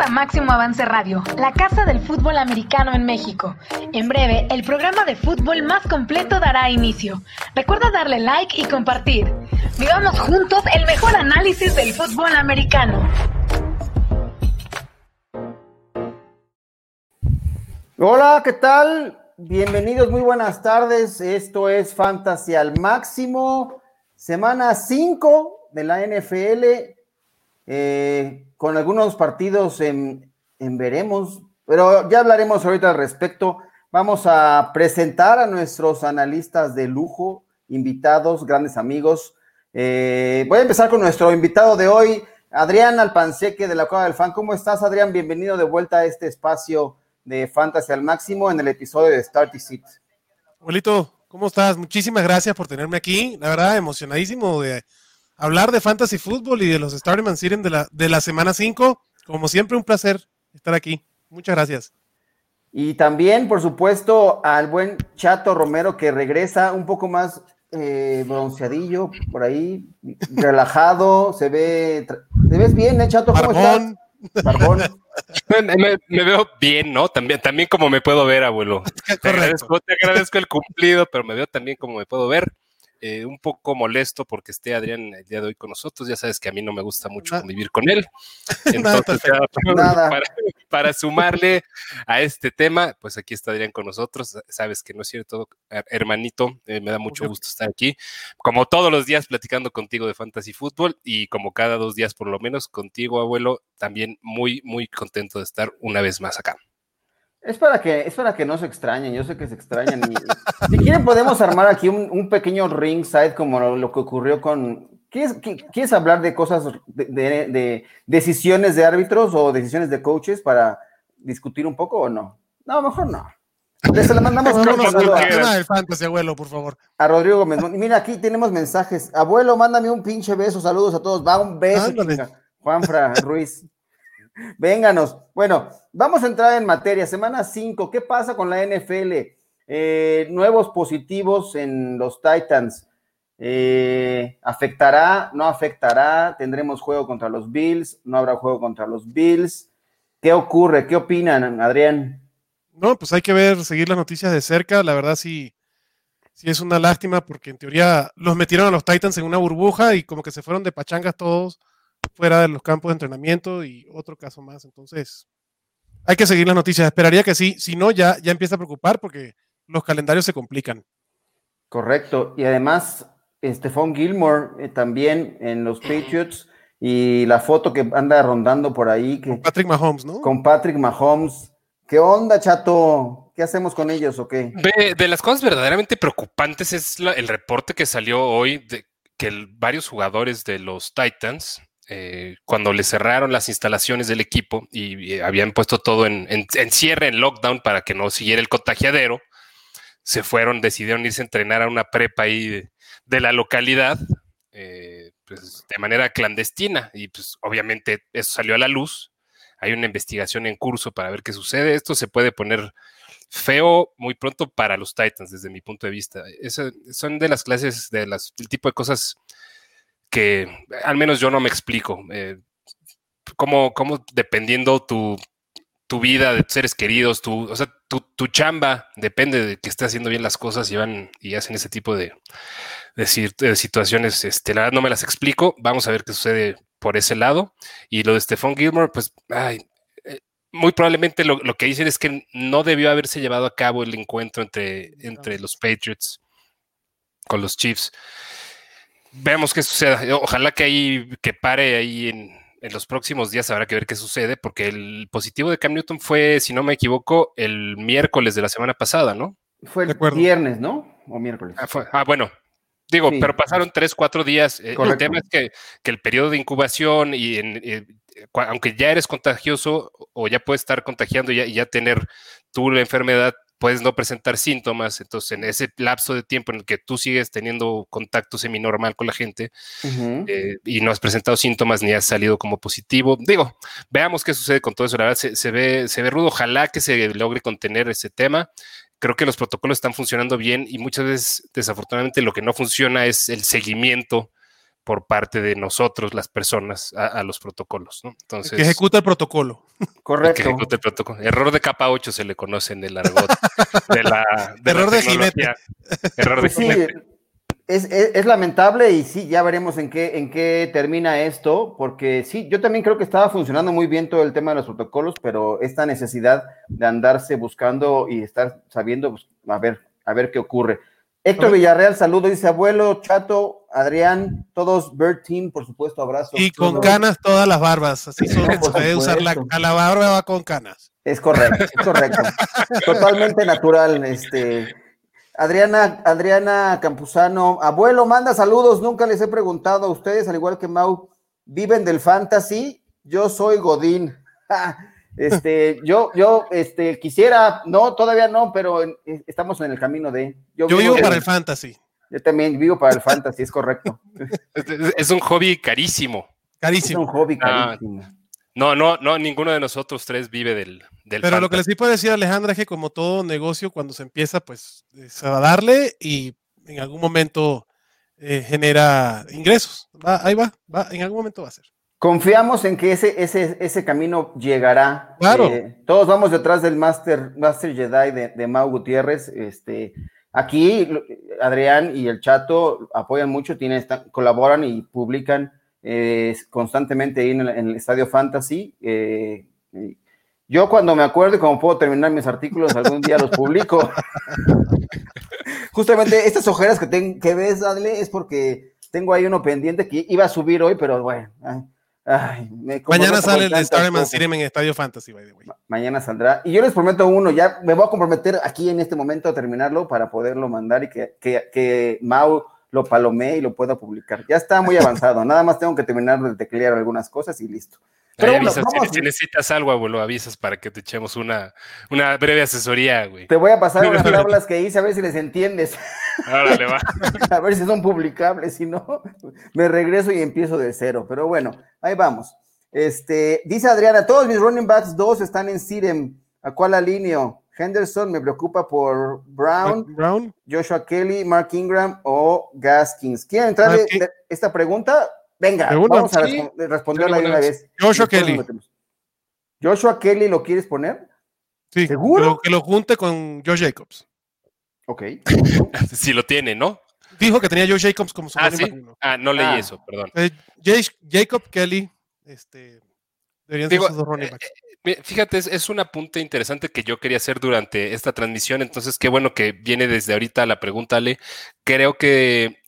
a Máximo Avance Radio, la casa del fútbol americano en México. En breve, el programa de fútbol más completo dará inicio. Recuerda darle like y compartir. Vivamos juntos el mejor análisis del fútbol americano. Hola, ¿qué tal? Bienvenidos, muy buenas tardes. Esto es Fantasy al Máximo, semana 5 de la NFL, eh, con algunos partidos en, veremos, pero ya hablaremos ahorita al respecto. Vamos a presentar a nuestros analistas de lujo, invitados, grandes amigos. Eh, voy a empezar con nuestro invitado de hoy, Adrián Alpanseque de la Cueva del Fan. ¿Cómo estás, Adrián? Bienvenido de vuelta a este espacio de Fantasy al máximo en el episodio de Starty Seat. Abuelito, ¿cómo estás? Muchísimas gracias por tenerme aquí. La verdad, emocionadísimo de hablar de Fantasy Fútbol y de los Starting Series de la, de la semana 5. Como siempre, un placer estar aquí. Muchas gracias. Y también, por supuesto, al buen Chato Romero que regresa un poco más eh, bronceadillo por ahí, relajado, se ve, te ves bien, ¿eh, Chato? ¿Cómo Barbón. estás? Me, me, veo bien, ¿no? También, también como me puedo ver, abuelo. Te agradezco, te agradezco, el cumplido, pero me veo también como me puedo ver. Eh, un poco molesto porque esté Adrián el día de hoy con nosotros. Ya sabes que a mí no me gusta mucho convivir con él. Entonces, para, para, sumarle a este tema, pues aquí está Adrián con nosotros. Sabes que no es cierto, hermanito. Eh, me da mucho gusto estar aquí. Como todos los días platicando contigo de fantasy fútbol y como cada dos días por lo menos contigo, abuelo, también muy, muy contento de estar una vez más acá. Es para que, es para que no se extrañen, yo sé que se extrañan. si quieren podemos armar aquí un, pequeño ringside como lo, que ocurrió con... ¿Quieres, ¿Quieres, hablar de cosas, de, decisiones de árbitros o decisiones de coaches para discutir un poco o no? No, mejor no. Se le mandamos un a, fantasy, abuelo, por favor. A Rodrigo Gómez. Mira, aquí tenemos mensajes. Abuelo, mándame un pinche beso. Saludos a todos. Va un beso. Juanfra Ruiz. Vénganos. Bueno, vamos a entrar en materia. Semana 5, ¿qué pasa con la NFL? Eh, nuevos positivos en los Titans. Eh, ¿Afectará? ¿No afectará? ¿Tendremos juego contra los Bills? ¿No habrá juego contra los Bills? ¿Qué ocurre? ¿Qué opinan, Adrián? No, pues hay que ver, seguir las noticias de cerca. La verdad sí, sí es una lástima porque en teoría los metieron a los Titans en una burbuja y como que se fueron de pachangas todos fuera de los campos de entrenamiento y otro caso más. Entonces, hay que seguir las noticias. Esperaría que sí. Si no, ya, ya empieza a preocupar porque los calendarios se complican. Correcto. Y además, Stephon Gilmore eh, también en los Patriots y la foto que anda rondando por ahí. Que, con Patrick Mahomes, ¿no? Con Patrick Mahomes. ¿Qué onda, chato? ¿Qué hacemos con ellos o qué? De, las cosas verdaderamente preocupantes es el reporte que salió hoy de que varios jugadores de los Titans eh, cuando le cerraron las instalaciones del equipo y, habían puesto todo en, cierre, en lockdown para que no siguiera el contagiadero, se fueron, decidieron irse a entrenar a una prepa ahí de, la localidad, eh, pues, de manera clandestina y pues obviamente eso salió a la luz. Hay una investigación en curso para ver qué sucede. Esto se puede poner feo muy pronto para los Titans, desde mi punto de vista. son de las clases, de del tipo de cosas que al menos yo no me explico. Eh, cómo, dependiendo tu, vida de seres queridos, tu, o sea, tu, chamba depende de que esté haciendo bien las cosas y van y hacen ese tipo de, de, situaciones. Este, la verdad no me las explico. Vamos a ver qué sucede por ese lado. Y lo de Stephon Gilmore, pues, ay, eh, muy probablemente lo, que dicen es que no debió haberse llevado a cabo el encuentro entre, entre los Patriots con los Chiefs. Veamos qué suceda. Ojalá que ahí, que pare ahí en, los próximos días habrá que ver qué sucede, porque el positivo de Cam Newton fue, si no me equivoco, el miércoles de la semana pasada, ¿no? Fue el viernes, ¿no? O miércoles. Ah, ah bueno. Digo, pero pasaron tres, cuatro días. Eh, el tema es que, el periodo de incubación y eh, aunque ya eres contagioso o ya puedes estar contagiando y ya tener tú la enfermedad, puedes no presentar síntomas, entonces en ese lapso de tiempo en el que tú sigues teniendo contacto semi-normal con la gente eh, y no has presentado síntomas ni has salido como positivo, digo, veamos qué sucede con todo eso, la verdad se, ve, se ve rudo, ojalá que se logre contener ese tema. Creo que los protocolos están funcionando bien y muchas veces, desafortunadamente, lo que no funciona es el seguimiento por parte de nosotros, las personas, a, los protocolos. ¿no? Entonces, que ejecuta el protocolo. Correcto. Que ejecuta el protocolo. Error de capa 8 se le conoce en el argot de la. Error de jinete. Error de pues Es, lamentable y sí, ya veremos en qué, en qué termina esto, porque sí, yo también creo que estaba funcionando muy bien todo el tema de los protocolos, pero esta necesidad de andarse buscando y estar sabiendo, pues, a ver, a ver qué ocurre. Héctor Villarreal, saludo, dice abuelo, Chato, Adrián, todos Bird Team, por supuesto, abrazo. Y con canas todas las barbas, así son, se puede usar la, a la barba va con canas. Es correcto, es correcto. Totalmente natural, este. Adriana, Adriana Campuzano, abuelo, manda saludos, nunca les he preguntado a ustedes, al igual que Mau, ¿viven del fantasy? Yo soy Godín. Este, yo, yo, este, quisiera, no, todavía no, pero estamos en el camino de. Yo, vivo, para el fantasy. Yo también vivo para el fantasy, es correcto. Es, un hobby carísimo. Carísimo. Es un hobby ah, carísimo. no, no, no, ninguno de nosotros tres vive del, del Pero lo que les sí puedo decir, Alejandra, es que como todo negocio, cuando se empieza, pues se va a darle y en algún momento eh, genera ingresos. ahí va, va, en algún momento va a ser. Confiamos en que ese, ese, ese camino llegará. Claro. Eh, todos vamos detrás del Master, Master Jedi de, de Mau Gutiérrez. Este, aquí Adrián y el Chato apoyan mucho, tienen, colaboran y publican eh, constantemente ahí en el, Estadio Fantasy. Eh, yo cuando me acuerdo y como puedo terminar mis artículos, algún día los publico. Justamente estas ojeras que, que ves, Adle, es porque tengo ahí uno pendiente que iba a subir hoy, pero bueno. Mañana sale el Starman City en Estadio Fantasy, by the way. mañana saldrá. Y yo les prometo uno, ya me voy a comprometer aquí en este momento a terminarlo para poderlo mandar y que, que, que Mau lo palomee y lo pueda publicar. Ya está muy avanzado, nada más tengo que terminar de teclear algunas cosas y listo. Pero si, necesitas algo, abuelo, avisas para que te echemos una, una breve asesoría, güey. Te voy a pasar unas tablas que hice a ver si les entiendes. Órale, va. a ver si son publicables, si no, me regreso y empiezo de cero. Pero bueno, ahí vamos. Este, dice Adriana, todos mis running backs dos están en Sirem. ¿A cuál alineo? Henderson me preocupa por Brown, Brown, Joshua Kelly, Mark Ingram o Gaskins. ¿Quieren entrar esta pregunta? Venga, vamos a responderla de una vez. Joshua Kelly. Joshua Kelly, ¿lo quieres poner? Sí, ¿Seguro? Que lo, junte con Josh Jacobs. Ok. si lo tiene, ¿no? Dijo que tenía Josh Jacobs como su ah, ¿sí? Ah, no leí ah. eso, perdón. Eh, Jacob Kelly, este, deberían ser sus dos running backs. Eh, eh, fíjate, es, es, un apunte interesante que yo quería hacer durante esta transmisión, entonces qué bueno que viene desde ahorita la pregunta, Ale. Creo que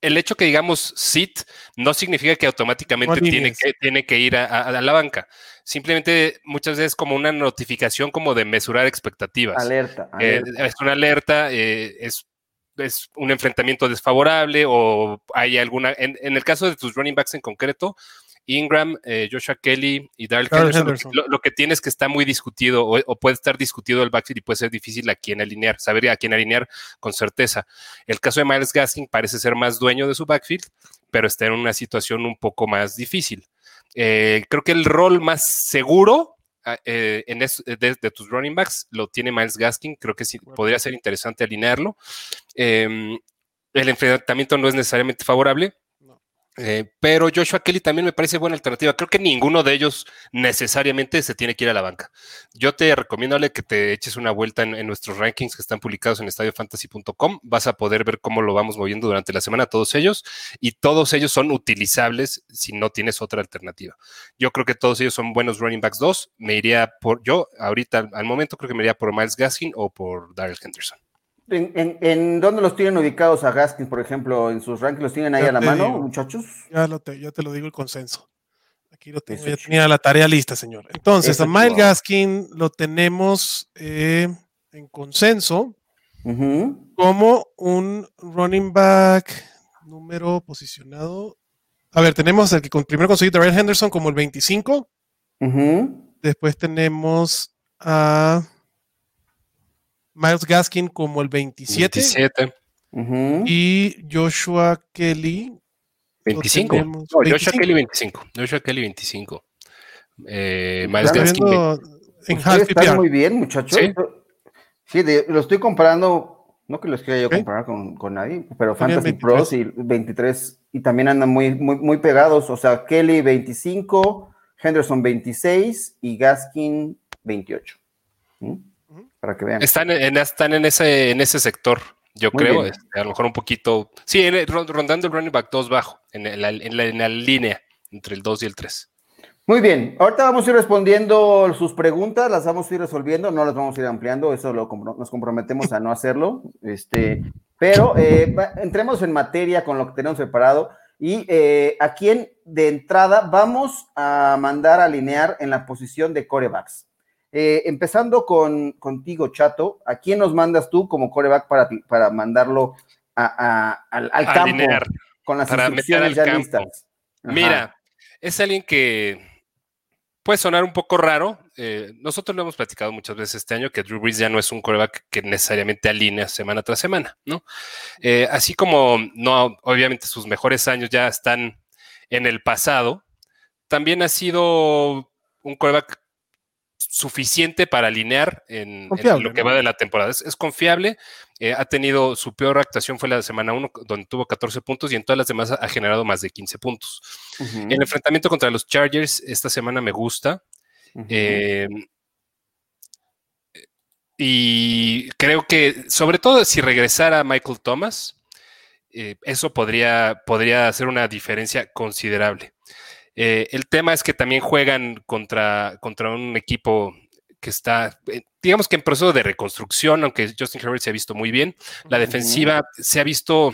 el hecho que digamos sit no significa que automáticamente tiene que, tiene que, ir a, la banca. Simplemente muchas veces como una notificación como de mesurar expectativas. Alerta. Eh, es una alerta, eh, es, es, un enfrentamiento desfavorable o hay alguna... En, en, el caso de tus running backs en concreto, Ingram, eh, Joshua Kelly y Darrell Henderson, Lo, que tienes que está muy discutido o, puede estar discutido el backfield y puede ser difícil a quién alinear, saber a quién alinear con certeza. El caso de Miles Gaskin parece ser más dueño de su backfield, pero está en una situación un poco más difícil. Eh, creo que el rol más seguro ah, eh, en de, tus running backs lo tiene Miles Gaskin. Creo que sí, podría ser interesante alinearlo. Em, el enfrentamiento no es necesariamente favorable, eh, pero Joshua Kelly también me parece buena alternativa. Creo que ninguno de ellos necesariamente se tiene que ir a la banca. Yo te recomiendo que te eches una vuelta en, nuestros rankings que están publicados en estadiofantasy.com. Vas a poder ver cómo lo vamos moviendo durante la semana todos ellos y todos ellos son utilizables si no tienes otra alternativa. Yo creo que todos ellos son buenos running backs 2. Me iría por, yo ahorita al momento creo que me iría por Miles Gaskin o por Darrell Henderson. ¿En, dónde los tienen ubicados a Gaskins, por ejemplo? ¿En sus rankings los tienen ahí a la mano, muchachos? Ya, lo te, ya te lo digo el consenso. Aquí lo tengo, ya tenía la tarea lista, señor. Entonces, a Miles Gaskin lo tenemos eh, en consenso como un running back número posicionado. A ver, tenemos el que primero conseguí a Henderson como el 25. Después tenemos a Miles Gaskin como el 27. 27. Y Joshua Kelly. 25. No, Joshua Kelly 25. Joshua Kelly 25. Eh, Miles Gaskin. En Está muy bien, muchachos. Sí, lo estoy comparando No que los quiera yo comparar con, con, nadie, pero Fantasy Pros y 23 y también andan muy, muy, muy pegados. O sea, Kelly 25, Henderson 26 y Gaskin 28. Para que vean. Están en, están en, ese, en ese sector, yo creo. Este, a lo mejor un poquito. Sí, rondando el running back 2 bajo, en la, en la línea entre el 2 y el 3. Muy bien, ahorita vamos a ir respondiendo sus preguntas, las vamos a ir resolviendo, no las vamos a ir ampliando, eso lo, nos comprometemos a no hacerlo, este, pero eh, entremos en materia con lo que tenemos preparado y eh, a quién de entrada vamos a mandar a alinear en la posición de corebacks. Eh, empezando con contigo, Chato, ¿a quién nos mandas tú como coreback para, para mandarlo al, campo con las instrucciones ya listas? Mira, es alguien que puede sonar un poco raro. Eh, nosotros lo hemos platicado muchas veces este año que Drew Brees ya no es un coreback que necesariamente alinea semana tras semana, ¿no? Eh, así como no, obviamente sus mejores años ya están en el pasado, también ha sido un coreback suficiente para alinear en, lo que va de la temporada. Es, confiable, eh, ha tenido su peor actuación fue la semana 1, donde tuvo 14 puntos y en todas las demás ha generado más de 15 puntos. El enfrentamiento contra los Chargers esta semana me gusta. Eh, y creo que, sobre todo si regresara Michael Thomas, eh, eso podría, podría hacer una diferencia considerable. Eh, el tema es que también juegan contra, contra un equipo que está, eh, digamos que en proceso de reconstrucción, aunque Justin Herbert se ha visto muy bien. La defensiva se ha visto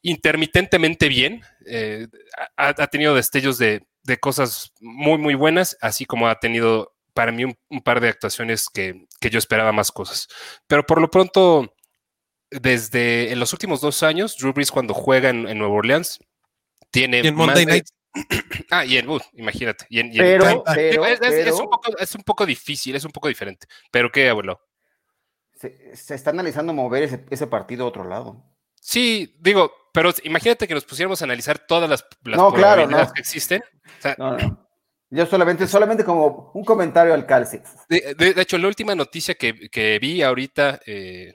intermitentemente bien. Eh, ha, tenido destellos de, cosas muy, muy buenas, así como ha tenido para mí un, par de actuaciones que, yo esperaba más cosas. Pero por lo pronto, desde en los últimos dos años, Drew Brees cuando juega en, Nueva Orleans, tiene Monday Night Ah, y en imagínate. pero, es, un poco, difícil, es un poco diferente. Pero qué, abuelo. Se, está analizando mover ese, partido a otro lado. Sí, digo, pero imagínate que nos pusiéramos a analizar todas las, probabilidades que existen. Yo solamente, solamente como un comentario al calce. De, hecho, la última noticia que, vi ahorita eh,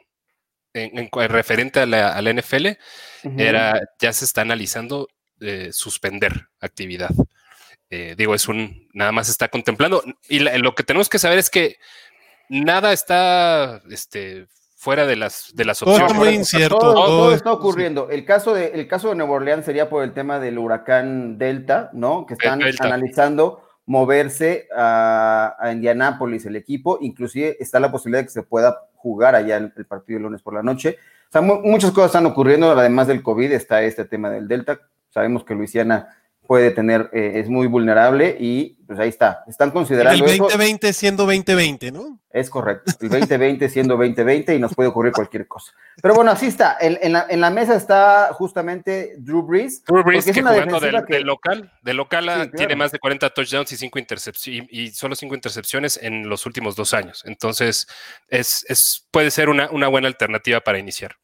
en, referente a la, NFL era ya se está analizando suspender actividad. Eh, digo, es un, nada más está contemplando. Y lo que tenemos que saber es que nada está este, fuera de las, de las opciones. Todo muy incierto. Todo, está ocurriendo. El caso, de, el caso de Nueva Orleans sería por el tema del huracán Delta, ¿no? Que están analizando moverse a, a Indianápolis el equipo. Inclusive está la posibilidad de que se pueda jugar allá el, el partido el lunes por la noche. O sea, muchas cosas están ocurriendo, además del COVID está este tema del Delta, Sabemos que Luisiana puede tener, eh, es muy vulnerable y pues ahí está. Están considerando. El 2020 siendo 2020, ¿no? Es correcto. El 2020 siendo 2020 y nos puede ocurrir cualquier cosa. Pero bueno, así está. En, la, mesa está justamente Drew Brees. Drew Brees, que jugando del, local, del local ah, tiene más de 40 touchdowns y, cinco intercepciones, y, solo 5 intercepciones en los últimos dos años. Entonces, es, es puede ser una, una buena alternativa para iniciar.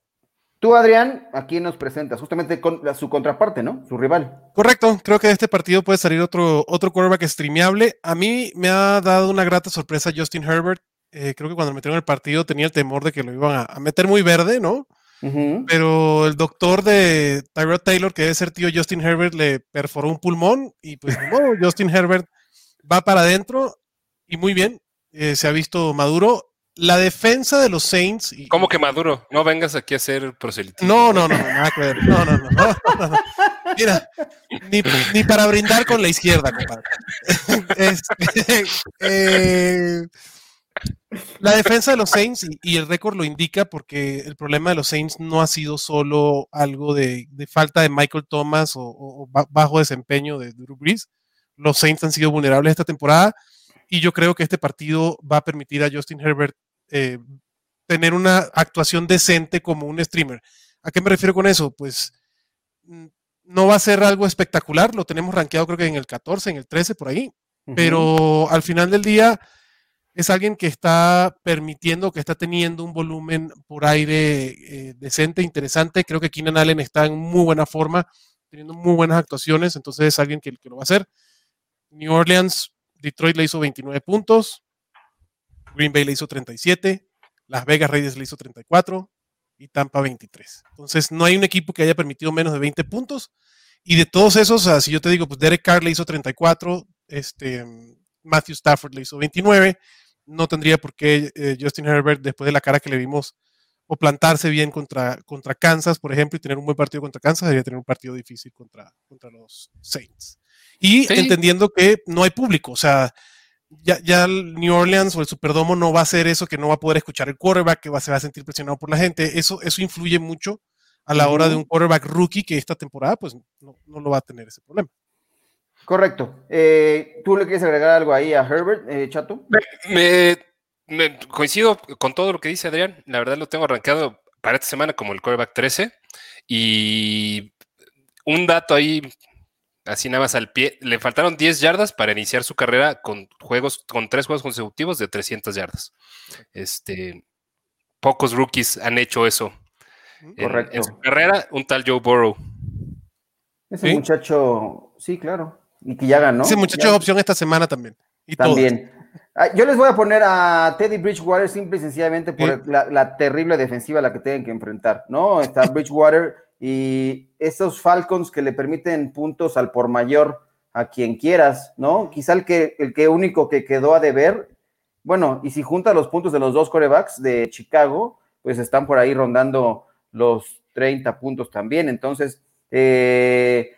Tú, Adrián, aquí nos presentas justamente con su contraparte, ¿no? Su rival. Correcto, creo que de este partido puede salir otro, otro quarterback streameable. A mí me ha dado una grata sorpresa Justin Herbert. Eh, creo que cuando metieron el partido tenía el temor de que lo iban a, meter muy verde, ¿no? Pero el doctor de Tyrod Taylor, que debe ser tío Justin Herbert, le perforó un pulmón y pues bueno, Justin Herbert va para adentro y muy bien, eh, se ha visto maduro la defensa de los Saints. Y, ¿Cómo que Maduro? No vengas aquí a hacer proselitismo. No, no, no, nada que ver. No, no, no. no, Mira, ni, para brindar con la izquierda, compadre. Este, eh, la defensa de los Saints, y, el récord lo indica, porque el problema de los Saints no ha sido solo algo de, falta de Michael Thomas o, bajo desempeño de Drew Brees. Los Saints han sido vulnerables esta temporada y yo creo que este partido va a permitir a Justin Herbert eh, tener una actuación decente como un streamer. ¿A qué me refiero con eso? Pues mm, no va a ser algo espectacular, lo tenemos rankeado creo que en el 14, en el 13, por ahí, pero al final del día es alguien que está permitiendo, que está teniendo un volumen por aire eh, decente, interesante. Creo que Keenan Allen está en muy buena forma, teniendo muy buenas actuaciones, entonces es alguien que, que lo va a hacer. New Orleans, Detroit le hizo 29 puntos, Green Bay le hizo 37, Las Vegas Raiders le hizo 34, y Tampa 23. Entonces, no hay un equipo que haya permitido menos de 20 puntos. Y de todos esos, si yo te digo, pues Derek Carr le hizo 34, este, Matthew Stafford le hizo 29, no tendría por qué eh, Justin Herbert, después de la cara que le vimos, o plantarse bien contra, contra Kansas, por ejemplo, y tener un buen partido contra Kansas, debería tener un partido difícil contra, contra los Saints. Y entendiendo que no hay público, o sea, ya, ya el New Orleans o el Superdomo no va a ser eso que no va a poder escuchar el quarterback, que va, se va a sentir presionado por la gente. Eso, eso influye mucho a la hora de un quarterback rookie que esta temporada pues no, no lo va a tener ese problema. Correcto. Eh, ¿Tú le quieres agregar algo ahí a Herbert, eh, Chato? Me, coincido con todo lo que dice Adrián. La verdad lo tengo arrancado para esta semana como el quarterback 13. Y un dato ahí así nada más al pie. Le faltaron 10 yardas para iniciar su carrera con juegos, con tres juegos consecutivos de 300 yardas. Este, pocos rookies han hecho eso. Correcto. En, su carrera, un tal Joe Burrow. Ese muchacho, sí, claro. Y que ya ganó. Ese muchacho es opción esta semana también. Y también. Yo les voy a poner a Teddy Bridgewater simple y sencillamente por la, la, terrible defensiva a la que tienen que enfrentar, ¿no? Está Bridgewater y esos Falcons que le permiten puntos al por mayor a quien quieras, ¿no? Quizá el que, el que único que quedó a deber, bueno, y si junta los puntos de los dos corebacks de Chicago, pues están por ahí rondando los 30 puntos también. Entonces, eh,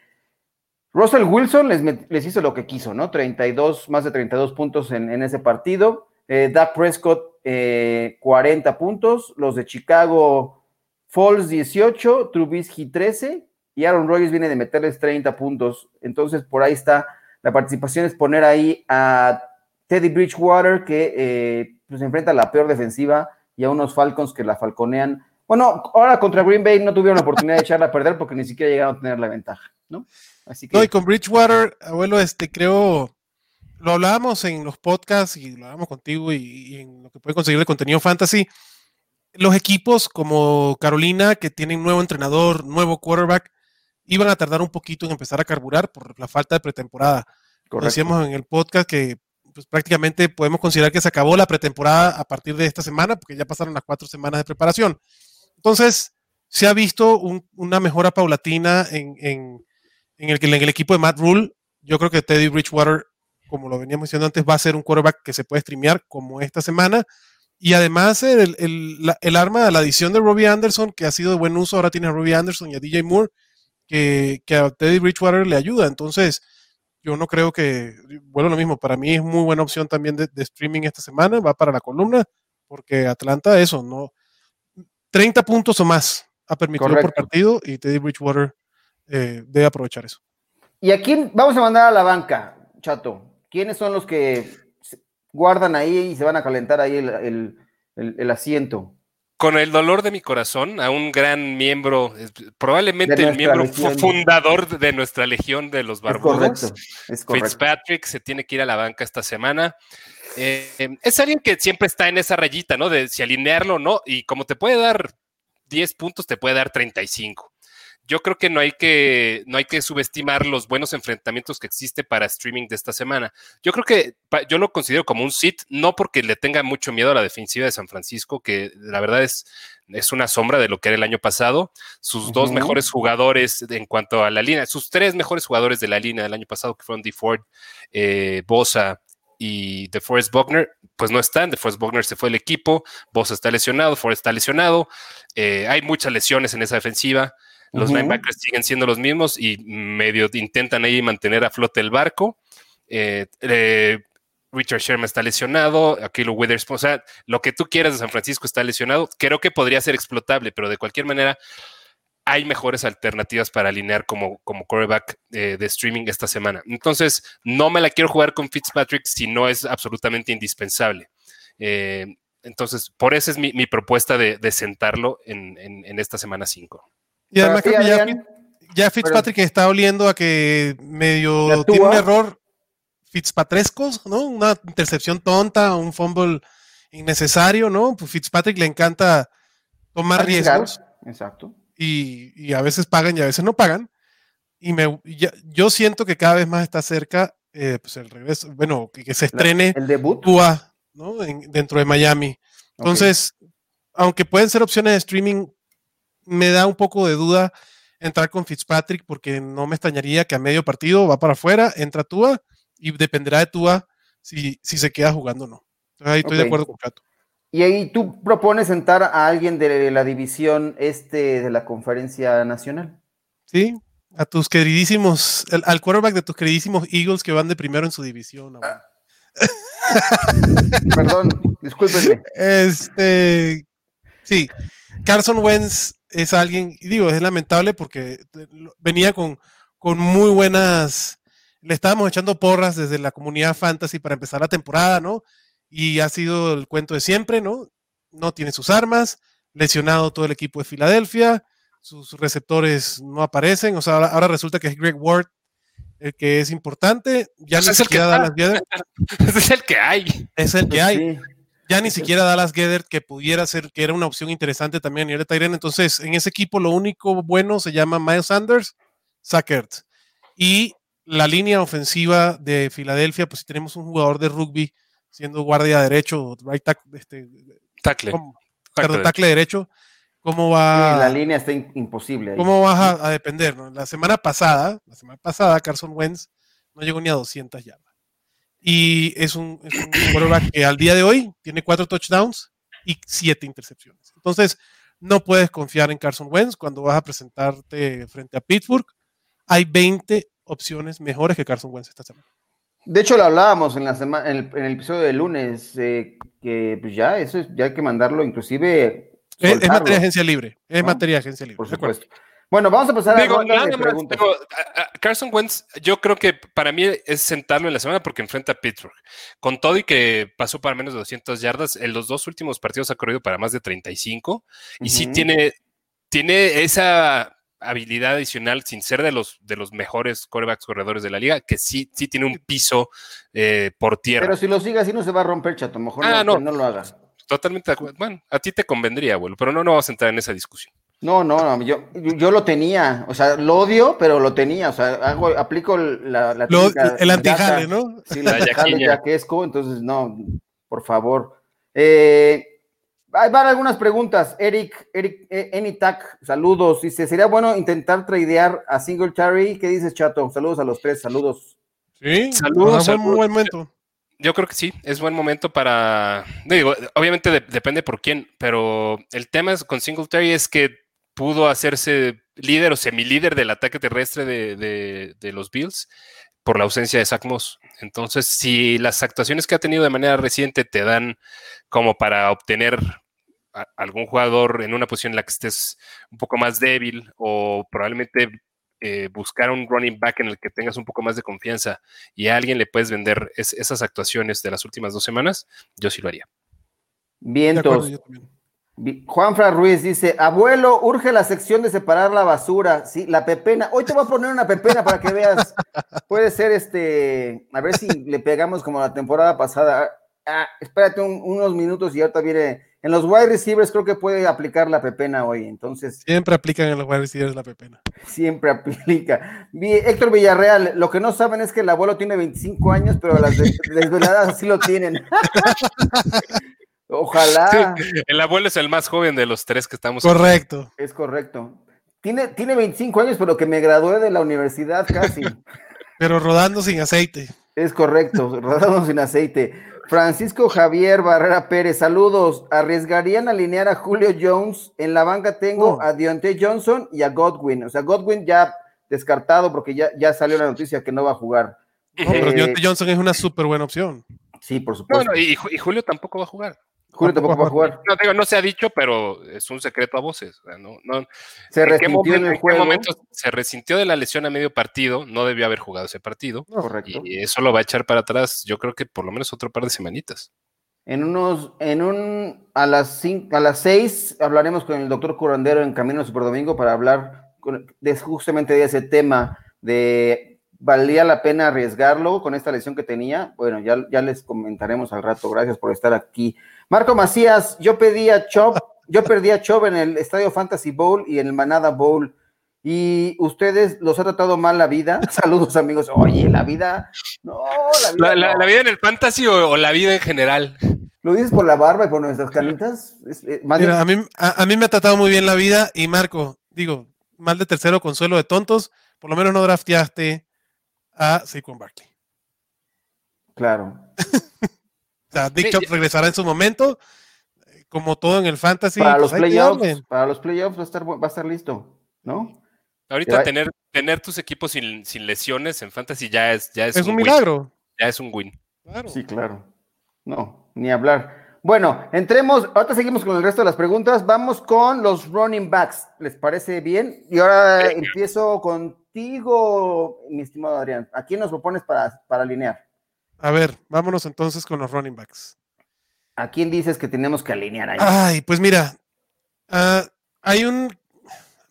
Russell Wilson les, hizo lo que quiso, ¿no? 32, más de 32 puntos en, ese partido. Eh, Dak Prescott, 40 eh, puntos. Los de Chicago, Falls 18, Trubisky 13 y Aaron Rodgers viene de meterles 30 puntos. Entonces, por ahí está. La participación es poner ahí a Teddy Bridgewater, que eh, pues enfrenta a la peor defensiva, y a unos Falcons que la falconean. Bueno, ahora contra Green Bay no tuvieron la oportunidad de echarla a perder porque ni siquiera llegaron a tener la ventaja, ¿no? Así que... No, y con Bridgewater, abuelo, este creo, lo hablábamos en los podcasts y lo hablábamos contigo y, y en lo que puede conseguir de contenido fantasy los equipos como Carolina, que tienen nuevo entrenador, nuevo quarterback, iban a tardar un poquito en empezar a carburar por la falta de pretemporada. Decíamos en el podcast que pues, prácticamente podemos considerar que se acabó la pretemporada a partir de esta semana, porque ya pasaron las cuatro semanas de preparación. Entonces, se ha visto una mejora paulatina en, en, el, en el equipo de Matt Rule. Yo creo que Teddy Bridgewater, como lo veníamos diciendo antes, va a ser un quarterback que se puede streamear como esta semana y además el, el, el, arma la adición de Robbie Anderson, que ha sido de buen uso, ahora tiene a Robbie Anderson y a DJ Moore, que, que a Teddy Bridgewater le ayuda. Entonces, yo no creo que, bueno, lo mismo, para mí es muy buena opción también de, streaming esta semana, va para la columna, porque Atlanta eso, ¿no? 30 puntos o más ha permitido por partido y Teddy Bridgewater eh, debe aprovechar eso. ¿Y a quién vamos a mandar a la banca, Chato? ¿Quiénes son los que guardan ahí y se van a calentar ahí el, asiento. Con el dolor de mi corazón, a un gran miembro, probablemente el miembro fundador de nuestra legión de los barbudos, Fitzpatrick, se tiene que ir a la banca esta semana. Eh, es alguien que siempre está en esa rayita, ¿no? De si alinearlo o no, y como te puede dar 10 puntos, te puede dar 35 yo creo que no hay que, no hay que subestimar los buenos enfrentamientos que existe para streaming de esta semana. Yo creo que yo lo considero como un sit, no porque le tenga mucho miedo a la defensiva de San Francisco, que la verdad es, es una sombra de lo que era el año pasado. Sus dos mejores jugadores en cuanto a la línea, sus tres mejores jugadores de la línea del año pasado, que fueron DeFord, eh, Bosa y DeForest Buckner, pues no están. DeForest Buckner se fue el equipo, Bosa está lesionado, Forrest está lesionado. Eh, hay muchas lesiones en esa defensiva. Los linebackers siguen siendo los mismos y medio intentan ahí mantener a flote el barco. Eh, eh, Richard Sherman está lesionado, Aquilo Withers, o sea, lo que tú quieras de San Francisco está lesionado. Creo que podría ser explotable, pero de cualquier manera hay mejores alternativas para alinear como, como quarterback eh, de streaming esta semana. Entonces, no me la quiero jugar con Fitzpatrick si no es absolutamente indispensable. entonces, por eso es mi, propuesta de, sentarlo en, en esta semana 5. Y además creo que ya, Fitzpatrick está oliendo a que medio tiene un error Fitzpatrescos, ¿no? Una intercepción tonta, un fumble innecesario, ¿no? Pues Fitzpatrick le encanta tomar riesgos. Exacto. Y, a veces pagan y a veces no pagan. Y me, yo siento que cada vez más está cerca eh, pues el regreso, bueno, que, se estrene el debut ¿no? dentro de Miami. Entonces, aunque pueden ser opciones de streaming me da un poco de duda entrar con Fitzpatrick porque no me extrañaría que a medio partido va para afuera, entra Tua y dependerá de Tua si, si se queda jugando o no. Entonces ahí estoy de acuerdo con Cato. Y ahí tú propones sentar a alguien de la división este de la conferencia nacional. Sí, a tus queridísimos, al quarterback de tus queridísimos Eagles que van de primero en su división. Ah. Perdón, discúlpenme. Este, sí, Carson Wentz es alguien, y digo, es lamentable porque venía con, con muy buenas, le estábamos echando porras desde la comunidad fantasy para empezar la temporada, ¿no? Y ha sido el cuento de siempre, ¿no? No tiene sus armas, lesionado todo el equipo de Filadelfia, sus receptores no aparecen, o sea, ahora, resulta que es Greg Ward el que es importante, ya pues ni siquiera Dallas Gedert. es el que hay. Es el que pues hay. Ya ni siquiera Dallas Gedert que pudiera ser, que era una opción interesante también a nivel de Tyrene. Entonces, en ese equipo lo único bueno se llama Miles Sanders, Sackert. Y la línea ofensiva de Filadelfia, pues si tenemos un jugador de rugby siendo guardia derecho, right este, tackle, tackle derecho ¿Cómo va? la línea está imposible. ¿Cómo vas a, depender? La semana pasada, la semana pasada, Carson Wentz no llegó ni a 200 yardas. Y es un, es que al día de hoy tiene cuatro touchdowns y siete intercepciones. Entonces, no puedes confiar en Carson Wentz cuando vas a presentarte frente a Pittsburgh. Hay 20 opciones mejores que Carson Wentz esta semana. De hecho, lo hablábamos en, la semana, en, el, episodio de lunes, eh, que pues ya eso ya hay que mandarlo, inclusive es, materia de agencia libre. Es materia de agencia libre. Por supuesto. Bueno, vamos a pasar a la preguntas. Carson Wentz, yo creo que para mí es sentarlo en la semana porque enfrenta a Pittsburgh. Con todo y que pasó para menos de 200 yardas, en los dos últimos partidos ha corrido para más de 35. Y sí tiene, tiene esa habilidad adicional, sin ser de los, de los mejores corebacks corredores de la liga, que sí, sí tiene un piso eh, por tierra. Pero si lo sigue así no se va a romper, chato. Mejor ah, no, no lo hagas. Totalmente Bueno, a ti te convendría, abuelo, pero no, no vamos a entrar en esa discusión. No, no, no yo, yo lo tenía, o sea, lo odio, pero lo tenía, o sea, hago, aplico la, la el antijale, ¿no? Sí, la antijale yaquesco, entonces no, por favor. Eh, hay algunas preguntas. Eric, Eric, eh, Enitac, saludos. Dice, ¿sería bueno intentar tradear a Singletary? ¿Qué dices, Chato? Saludos a los tres, saludos. Sí, saludos. un buen momento. Yo creo que sí, es buen momento para. Digo, obviamente depende por quién, pero el tema con Singletary es que pudo hacerse líder o semilíder del ataque terrestre de, los Bills por la ausencia de Zach Moss. Entonces, si las actuaciones que ha tenido de manera reciente te dan como para obtener algún jugador en una posición en la que estés un poco más débil o probablemente eh, buscar un running back en el que tengas un poco más de confianza y a alguien le puedes vender esas actuaciones de las últimas dos semanas, yo sí lo haría. Vientos. Juanfra Ruiz dice, abuelo, urge la sección de separar la basura, sí, la pepena. Hoy te voy a poner una pepena para que veas. Puede ser este, a ver si le pegamos como la temporada pasada. Ah, espérate unos minutos y ahorita viene en los wide receivers creo que puede aplicar la pepena hoy, entonces. Siempre aplican en los wide receivers la pepena. Siempre aplica. Héctor Villarreal, lo que no saben es que el abuelo tiene 25 años, pero las desveladas sí lo tienen. Ojalá. el abuelo es el más joven de los tres que estamos. Correcto. Es correcto. Tiene, tiene 25 años, pero que me gradué de la universidad casi. pero rodando sin aceite. Es correcto, rodando sin aceite. Francisco Javier Barrera Pérez, saludos. ¿Arriesgarían alinear a Julio Jones? En la banca tengo oh. a Deontay Johnson y a Godwin. O sea, Godwin ya descartado porque ya, ya salió la noticia que no va a jugar. pero eh, Deontay Johnson es una súper buena opción. Sí, por supuesto. y, Julio tampoco va a jugar. Julio tampoco va a jugar. No, no se ha dicho, pero es un secreto a voces. se resintió en, el juego. momento se resintió de la lesión a medio partido? No debió haber jugado ese partido. correcto. Y eso lo va a echar para atrás, yo creo que por lo menos otro par de semanitas. En unos, en un, a las cinco, a las seis hablaremos con el doctor Curandero en Camino Super Domingo para hablar de, justamente de ese tema de valía la pena arriesgarlo con esta lesión que tenía. Bueno, ya, ya les comentaremos al rato. Gracias por estar aquí. Marco Macías, yo pedí a Chop, yo perdí a Chop en el Estadio Fantasy Bowl y en el Manada Bowl. Y ustedes los ha tratado mal la vida. Saludos, amigos. Oye, la vida. No, la vida. La, vida en el fantasy o, la vida en general. ¿Lo dices por la barba y por nuestras canitas? Eh, a, mí, a, mí me ha tratado muy bien la vida y Marco, digo, mal de tercero consuelo de tontos, por lo menos no drafteaste a Saquon Barkley. Claro. o sea, Dick Chop regresará en su momento, como todo en el fantasy. Para los pues, playoffs, para los playoffs va a estar, va a estar listo, ¿no? Ahorita tener, tener tus equipos sin, lesiones en fantasy ya es, ya es, es un, milagro. Ya es un win. Sí, claro. No, ni hablar. Bueno, entremos, ahorita seguimos con el resto de las preguntas. Vamos con los running backs. ¿Les parece bien? Y ahora empiezo contigo, mi estimado Adrián. ¿A quién nos propones para, para alinear? A ver, vámonos entonces con los running backs. ¿A quién dices que tenemos que alinear ahí? Ay, pues mira, ah, hay un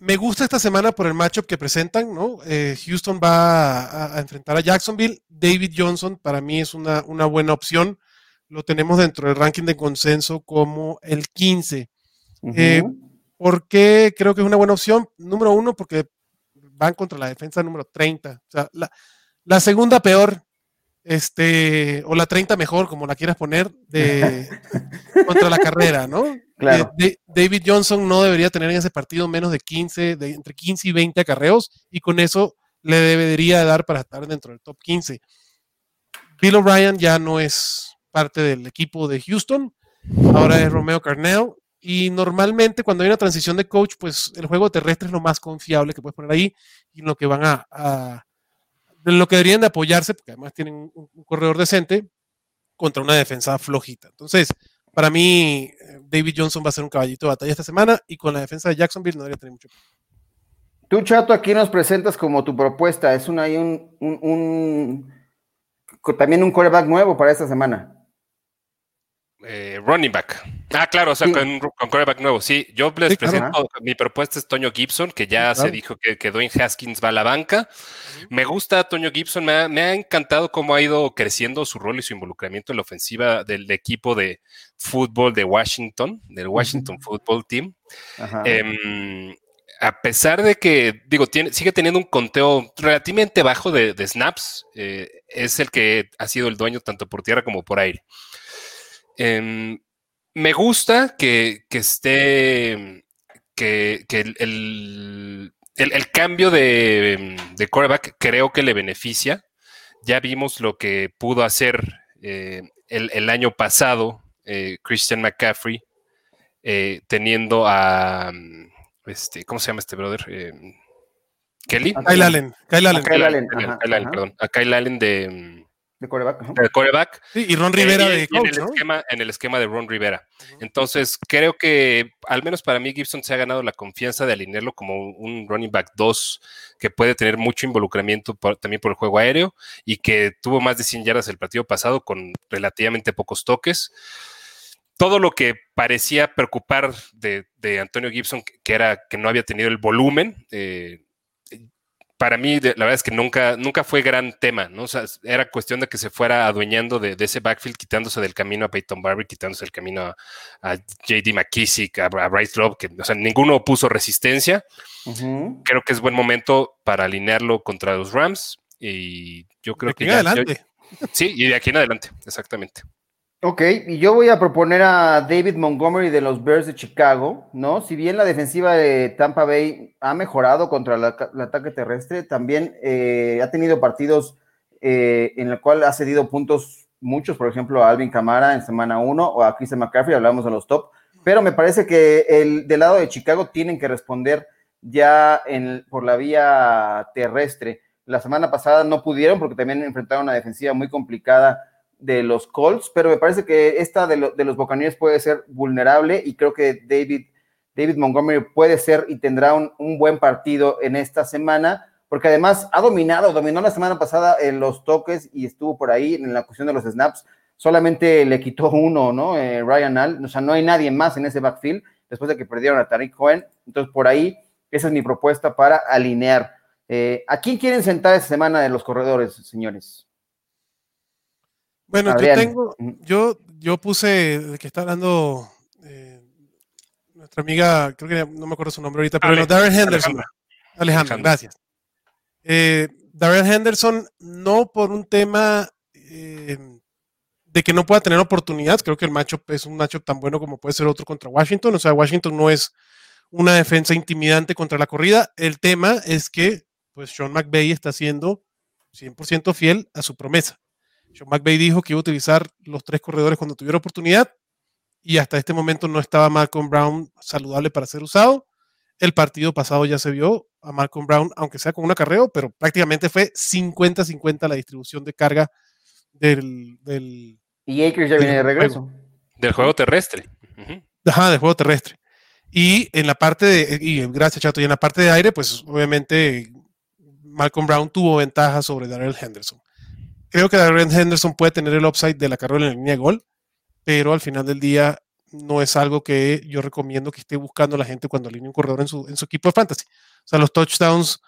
me gusta esta semana por el matchup que presentan, ¿no? Eh, Houston va a, enfrentar a Jacksonville. David Johnson para mí es una, buena opción. Lo tenemos dentro del ranking de consenso como el 15. Eh, ¿Por qué creo que es una buena opción? Número uno, porque van contra la defensa número 30. O sea, la, la segunda peor este, o la 30 mejor, como la quieras poner, de contra la carrera, ¿no? Claro. David Johnson no debería tener en ese partido menos de 15, de entre 15 y 20 acarreos, y con eso le debería dar para estar dentro del top 15. Bill O'Brien ya no es parte del equipo de Houston, ahora es Romeo Carnell, y normalmente cuando hay una transición de coach, pues el juego terrestre es lo más confiable que puedes poner ahí, y lo que van a de lo que deberían de apoyarse, porque además tienen un, corredor decente, contra una defensa flojita. Entonces, para mí, eh, David Johnson va a ser un caballito de batalla esta semana y con la defensa de Jacksonville no debería tener mucho. Tú, Chato, aquí nos presentas como tu propuesta. Es una, un, un, un, también un coreback nuevo para esta semana. Eh, running back. Ah, claro, o sea, con, con quarterback nuevo. Sí, yo les presento, mi propuesta es Toño Gibson, que ya se dijo que, que, Dwayne Haskins va a la banca. Me gusta Toño Gibson, me ha, encantado cómo ha ido creciendo su rol y su involucramiento en la ofensiva del equipo de fútbol de Washington, del Washington Football Team. Em, a pesar de que, digo, tiene, sigue teniendo un conteo relativamente bajo de, snaps, eh, es el que ha sido el dueño tanto por tierra como por aire. Em, me gusta que, esté, que, el, cambio de, de quarterback creo que le beneficia. Ya vimos lo que pudo hacer eh, el, año pasado eh, Christian McCaffrey eh, teniendo a, este, ¿cómo se llama este brother? Kelly. Kyle Allen. Kyle Allen. Kyle Allen, perdón. A Kyle Allen de de coreback. De coreback. Sí, y Ron Rivera eh, de en, el esquema, en el esquema de Ron Rivera. Entonces, creo que, al menos para mí, Gibson se ha ganado la confianza de alinearlo como un, running back 2 que puede tener mucho involucramiento también por el juego aéreo y que tuvo más de 100 yardas el partido pasado con relativamente pocos toques. Todo lo que parecía preocupar de, Antonio Gibson, que era que no había tenido el volumen, eh, para mí, la verdad es que nunca, nunca fue gran tema, ¿no? O sea, era cuestión de que se fuera adueñando de, ese backfield, quitándose del camino a Peyton Barber, quitándose el camino a, JD McKissick, a, Bryce Love, que, o sea, ninguno puso resistencia. Creo que es buen momento para alinearlo contra los Rams y yo creo que ya. adelante. sí, y de aquí en adelante, exactamente. Ok, y yo voy a proponer a David Montgomery de los Bears de Chicago, ¿no? Si bien la defensiva de Tampa Bay ha mejorado contra el ataque terrestre, también eh, ha tenido partidos eh, en el cual ha cedido puntos muchos, por ejemplo, a Alvin Camara en semana 1 o a Christian McCaffrey, hablamos de los top, pero me parece que el del lado de Chicago tienen que responder ya en, por la vía terrestre. La semana pasada no pudieron porque también enfrentaron una defensiva muy complicada de los Colts, pero me parece que esta de, los Buccaneers puede ser vulnerable y creo que David, David Montgomery puede ser y tendrá un, buen partido en esta semana, porque además ha dominado, dominó la semana pasada en los toques y estuvo por ahí en la cuestión de los snaps, solamente le quitó uno, ¿no? Eh, Ryan All, o sea, no hay nadie más en ese backfield después de que perdieron a Tariq Cohen, entonces por ahí esa es mi propuesta para alinear. Eh, ¿A quién quieren sentar esta semana de los corredores, señores? Bueno, yo tengo, yo, yo puse que está hablando eh, nuestra amiga, creo que no me acuerdo su nombre ahorita, pero no, Darren Henderson. Alejandro, gracias. Eh, Darren Henderson, no por un tema eh, de que no pueda tener oportunidad. Creo que el matchup es un matchup tan bueno como puede ser otro contra Washington. O sea, Washington no es una defensa intimidante contra la corrida. El tema es que, pues, Sean McVay está siendo 100% fiel a su promesa. Sean McVay dijo que iba a utilizar los tres corredores cuando tuviera oportunidad y hasta este momento no estaba Malcolm Brown saludable para ser usado. El partido pasado ya se vio a Malcolm Brown, aunque sea con un acarreo, pero prácticamente fue 50-50 la distribución de carga del, del y Akers ya viene de regreso. Del juego terrestre. Ajá, del juego terrestre. Y en la parte de, y gracias Chato, y en la parte de aire, pues obviamente Malcolm Brown tuvo ventaja sobre Darrell Henderson. Creo que Darrell Henderson puede tener el upside de la carrera en la línea de gol, pero al final del día no es algo que yo recomiendo que esté buscando la gente cuando alinea un corredor en su, en su equipo de fantasy. O sea, los touchdowns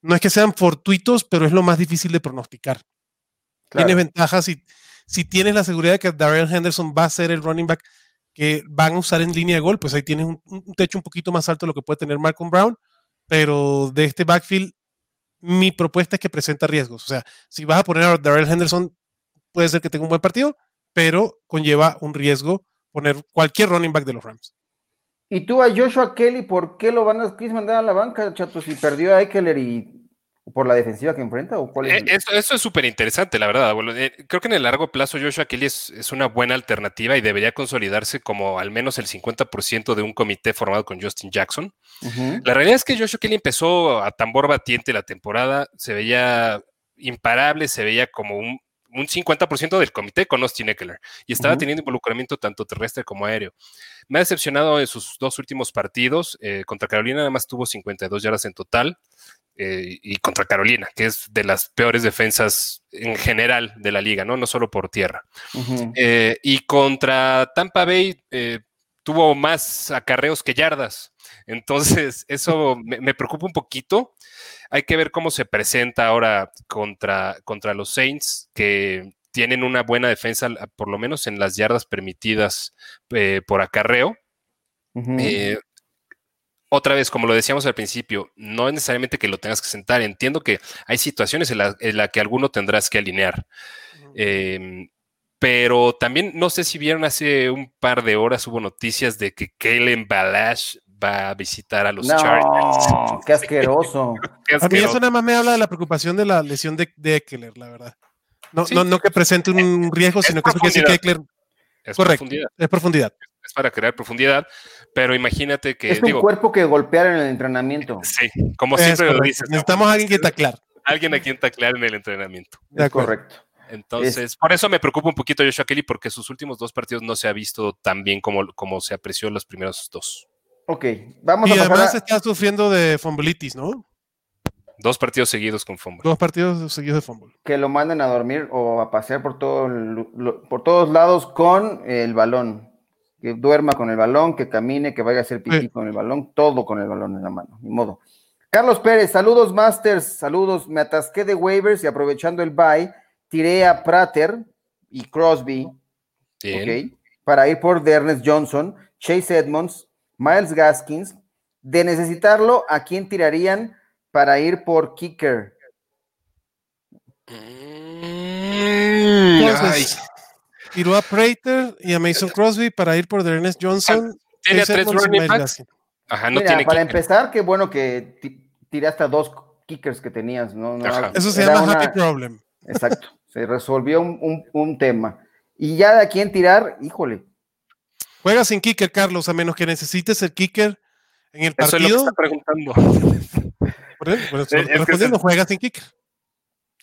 no es que sean fortuitos, pero es lo más difícil de pronosticar. Tienes ventajas y si tienes la seguridad de que Darrell Henderson va a ser el running back que van a usar en línea de gol, pues ahí tienes un, techo un poquito más alto de lo que puede tener Malcolm Brown, pero de este backfield, mi propuesta es que presenta riesgos. O sea, si vas a poner a Darrell Henderson, puede ser que tenga un buen partido, pero conlleva un riesgo poner cualquier running back de los Rams. ¿Y tú a Joshua Kelly, por qué lo van a mandar a la banca, chato? Si perdió a Eckler y por la defensiva que enfrenta? ¿o cuál es eh, eso, es súper interesante, la verdad. Eh, creo que en el largo plazo Joshua Kelly es, una buena alternativa y debería consolidarse como al menos el 50% de un comité formado con Justin Jackson. La realidad es que Joshua Kelly empezó a tambor batiente la temporada, se veía imparable, se veía como un, un 50% del comité con Austin Eckler y estaba teniendo involucramiento tanto terrestre como aéreo. Me ha decepcionado en sus dos últimos partidos. Eh, contra Carolina además tuvo 52 yardas en total. Eh, y contra Carolina, que es de las peores defensas en general de la liga, no, no solo por tierra. Eh, y contra Tampa Bay eh, tuvo más acarreos que yardas. Entonces, eso me, preocupa un poquito. Hay que ver cómo se presenta ahora contra, contra los Saints, que tienen una buena defensa, por lo menos en las yardas permitidas por acarreo otra vez, como lo decíamos al principio, no es necesariamente que lo tengas que sentar. Entiendo que hay situaciones en las la que alguno tendrás que alinear. Em, pero también no sé si vieron hace un par de horas hubo noticias de que Kalen Balash va a visitar a los no, Chargers. ¡Qué asqueroso! A mí eso nada más me habla de la preocupación de la lesión de, de Eckler, la verdad. No, no, no que presente un riesgo, sino que eso quiere decir que Eckler. Es Correcto, profundidad. es profundidad. Es para crear profundidad. Pero imagínate que. Es un cuerpo que golpear en el entrenamiento. Sí, como siempre lo dices. Necesitamos a alguien que taclar. Alguien a quien taclar en el entrenamiento. De correcto. Entonces, por eso me preocupa un poquito Joshua Kelly, porque sus últimos dos partidos no se ha visto tan bien como, como se apreció en los primeros dos. Ok, vamos y a además está sufriendo de fumbleitis, ¿no? Dos partidos seguidos con fumble. Dos partidos seguidos de fumble. Que lo manden a dormir o a pasear por, todo por todos lados con el balón que duerma con el balón, que camine, que vaya a hacer pipí con el balón, todo con el balón en la mano, ni modo. Carlos Pérez, saludos Masters, saludos, me atasqué de waivers y aprovechando el bye, tiré a Prater y Crosby, para ir por Ernest Johnson, Chase Edmonds, Miles Gaskins, de necesitarlo, ¿a quién tirarían para ir por Kicker? Mm, tiró a Prater y a Mason Crosby para ir por Ernest Johnson. Tiene tres running backs. Ajá, no tiene para empezar, qué bueno que tiraste a dos kickers que tenías, ¿no? Eso se llama happy problem. Exacto, se resolvió un, tema. Y ya de a quién tirar, híjole. Juega sin kicker, Carlos, a menos que necesites el kicker en el partido. Eso es lo que está preguntando. Por eso, no juega sin kicker.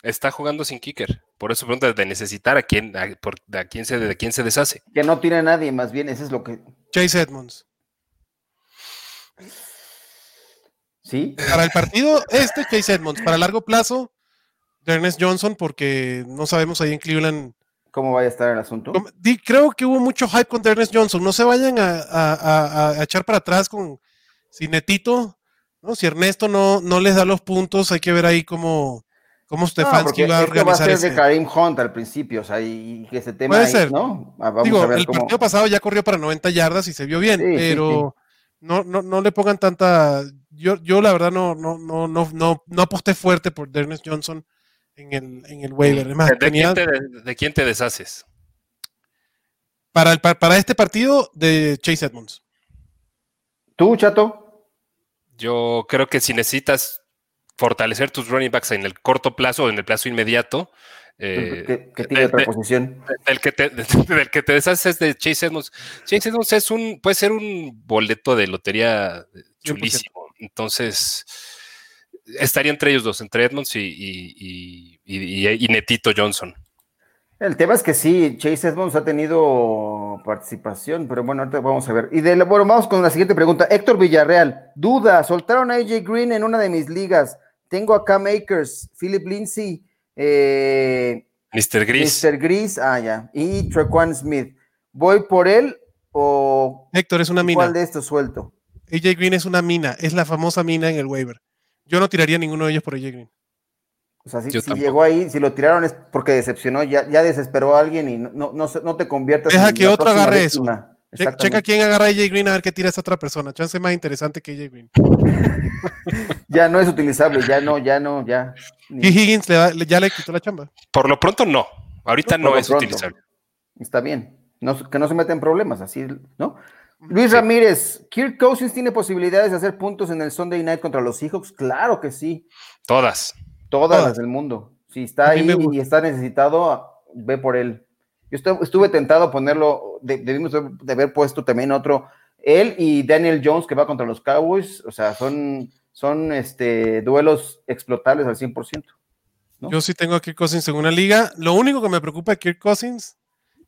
Está jugando sin kicker. Por eso pregunta de necesitar a quién, a, por, quién se, de quién se deshace. Que no tiene nadie, más bien, eso es lo que. Chase Edmonds. ¿Sí? Para el partido, este Chase Edmonds. Para largo plazo, Ernest Johnson, porque no sabemos ahí en Cleveland. ¿Cómo vaya a estar el asunto? Creo que hubo mucho hype con Ernest Johnson. No se vayan a, echar para atrás con si Netito, ¿no? Si Ernesto no, no les da los puntos, hay que ver ahí cómo ¿Cómo Stefanski no, va a organizar va a ser de Karim Hunt al principio, o sea, y que ese tema Puede ser. ¿no? Ah, vamos Digo, a ver el partido pasado ya corrió para 90 yardas y se vio bien, pero No, no, no le pongan tanta. Yo, yo la verdad no, no, no, no, no, no aposté fuerte por Dennis Johnson en el, en el waiver. ¿De, quién te, ¿De, quién te, deshaces? para, el, para este partido de Chase Edmonds. ¿Tú, Chato? Yo creo que si necesitas fortalecer tus running backs en el corto plazo o en el plazo inmediato, eh, ¿Qué, tiene otra posición? Del que, te, del que te deshaces de Chase Edmonds. Chase Edmonds es un, puede ser un boleto de lotería chulísimo. Entonces, estaría entre ellos dos, entre Edmonds y, y, Netito Johnson. El tema es que sí, Chase Edmonds ha tenido participación, pero bueno, ahorita vamos a ver. Y de, bueno, vamos con la siguiente pregunta. Héctor Villarreal, duda, soltaron a AJ Green en una de mis ligas. Tengo acá Makers, Philip Lindsay, eh, Mr. Gris. Mr. Gris, ah, ya. Y Trequan Smith. ¿Voy por él o. Héctor, es una mina. ¿Cuál de estos suelto? AJ Green es una mina, es la famosa mina en el waiver. Yo no tiraría ninguno de ellos por AJ Green. O sea, si, llegó ahí, si lo tiraron es porque decepcionó, ya, ya desesperó a alguien y no, no, no, te conviertas Deja que otro agarre eso. Checa quién agarra a AJ Green a ver qué tira esa otra persona. Chance más interesante que AJ Green. ya no es utilizable, ya no, ya no, ya. Y Higgins ya le quitó la chamba. Por lo pronto no. Ahorita no, es utilizable. Está bien. que no se meten problemas, así, ¿no? Luis Ramírez, Kirk Cousins tiene posibilidades de hacer puntos en el Sunday night contra los Seahawks. Claro que sí. Todas. Todas, las del mundo. Si está ahí y está necesitado, ve por él. Yo estuve, tentado a ponerlo, debimos de haber puesto también otro, él y Daniel Jones que va contra los Cowboys, o sea, son, son este, duelos explotables al 100%. Yo sí tengo a Kirk Cousins en una liga. Lo único que me preocupa de Kirk Cousins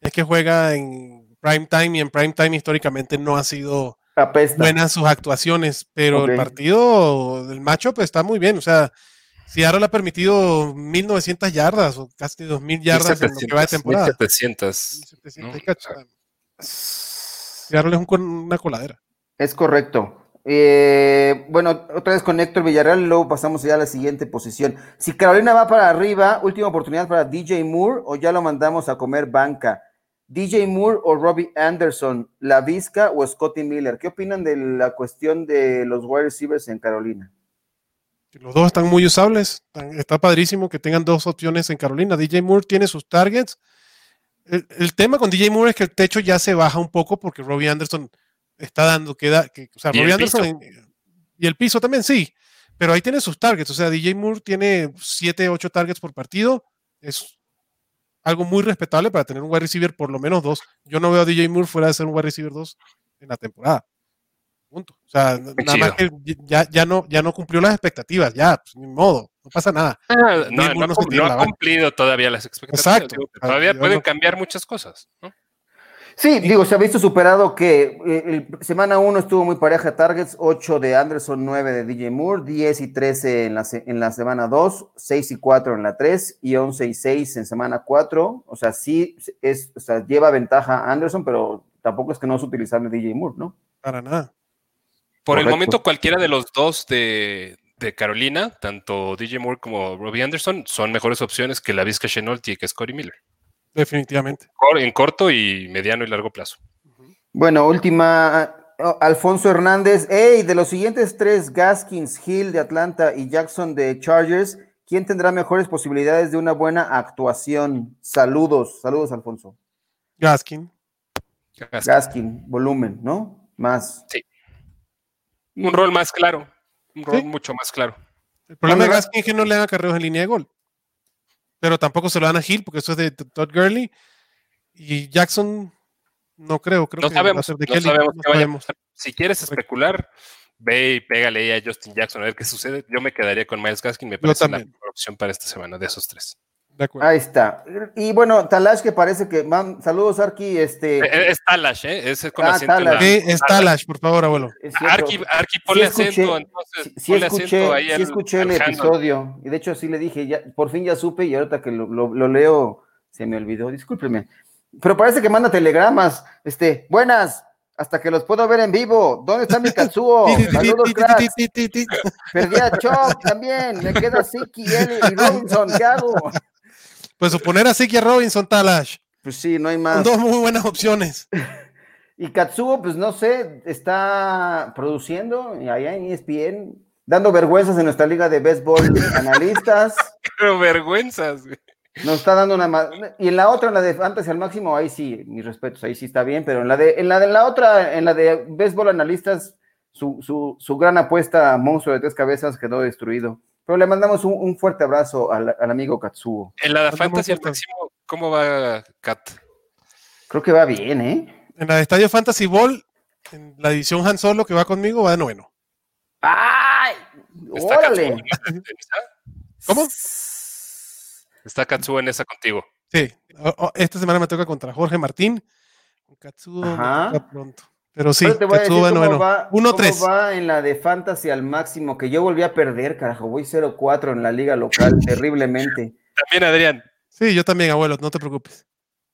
es que juega en prime time y en prime time históricamente no ha sido buenas sus actuaciones, pero el partido del macho pues está muy bien, o sea, Seattle ha permitido 1900 yardas o casi 2000 yardas en lo que va de temporada. 1700. 1700 Seattle es una coladera. Es correcto. Eh, bueno, otra vez con Héctor Villarreal, luego pasamos ya a la siguiente posición. Si Carolina va para arriba, última oportunidad para DJ Moore o ya lo mandamos a comer banca. DJ Moore o Robbie Anderson, La Vizca o Scotty Miller. ¿Qué opinan de la cuestión de los wide receivers en Carolina? Los dos están muy usables. Está padrísimo que tengan dos opciones en Carolina. DJ Moore tiene sus targets. El, tema con DJ Moore es que el techo ya se baja un poco porque Robbie Anderson está dando, queda, que, o sea, Robbie Anderson y el piso también, sí, pero ahí tiene sus targets. O sea, DJ Moore tiene 7, 8 targets por partido. Es algo muy respetable para tener un wide receiver por lo menos dos. Yo no veo a DJ Moore fuera de ser un wide receiver 2 en la temporada. Punto. O sea, nada más que ya, ya, no, ya no cumplió las expectativas, ya, pues, ni modo, no pasa nada. Ah, no, ha cumplido todavía las expectativas. Exacto. todavía pueden cambiar muchas cosas. Sí, digo, se ha visto superado que eh, semana 1 estuvo muy pareja targets, 8 de Anderson, 9 de DJ Moore, 10 y 13 en la, en la semana 2, 6 y 4 en la 3 y 11 y 6 en semana 4. O sea, sí es, o sea, lleva ventaja Anderson, pero tampoco es que no es utilizable DJ Moore, ¿no? Para nada. Por el momento, cualquiera de los dos de, Carolina, tanto DJ Moore como Robbie Anderson, son mejores opciones que la Vizca Chenolti y que Scotty Miller. Definitivamente. En corto y mediano y largo plazo. Bueno, última. Alfonso Hernández. Hey, de los siguientes tres, Gaskins, Hill de Atlanta y Jackson de Chargers, ¿quién tendrá mejores posibilidades de una buena actuación? Saludos, saludos, Alfonso. Gaskin. Gaskin, Gaskin volumen, ¿no? Más. Sí. Un rol más claro. Un rol mucho más claro. El problema de Gaskin es que no le dan carreros en línea de gol. Pero tampoco se lo dan a Hill porque eso es de Todd Gurley. Y Jackson, no creo. creo no sabemos, de no sabemos, no sabemos. Si quieres especular, ve y pégale a Justin Jackson a ver qué sucede. Yo me quedaría con Miles Gaskin. Me parece la mejor opción para esta semana de esos tres. Ahí está. Y bueno, Talash que parece que. saludos, Arki. Este... Eh, eh, es, Talash, ¿eh? Es con ah, acento. Sí, es Talash, por favor, abuelo. Arki, Arki, ponle acento, entonces. Sí, escuché, ahí sí escuché el, episodio. Y de hecho, así le dije, ya, por fin ya supe y ahorita que lo, lo, leo, se me olvidó. Discúlpeme. Pero parece que manda telegramas. Este, buenas, hasta que los puedo ver en vivo. ¿Dónde está mi Katsuo? Saludos, cracks. Perdí a Chop también. Me queda Siki y Robinson. ¿Qué hago? Pues suponer así que Robinson Talash. Pues sí, no hay más. dos muy buenas opciones. y Katsuo, pues no sé, está produciendo allá en ESPN, dando vergüenzas en nuestra liga de béisbol analistas. Pero vergüenzas, güey. Nos está dando una más. Y en la otra, en la de Fantasy al máximo, ahí sí, mis respetos, ahí sí está bien, pero en la de, en la de la otra, en la de Béisbol Analistas, su, su, su gran apuesta, monstruo de tres cabezas, quedó destruido. Pero le mandamos un, un fuerte abrazo al, al, amigo Katsuo. En la de Fantasy al máximo, ¿cómo va Kat? Creo que va bien, ¿eh? En la de Estadio Fantasy Ball, en la edición Han Solo que va conmigo, va de noveno. ¡Ay! ¡Órale! ¿Cómo? Está Katsuo en esa contigo. Sí, esta semana me toca contra Jorge Martín. Katsuo pronto. Pero sí, Katsuo va noveno. 1-3. va en la de Fantasy al máximo? Que yo volví a perder, carajo. Voy 0-4 en la liga local, terriblemente. También, Adrián. Sí, yo también, abuelo, no te preocupes.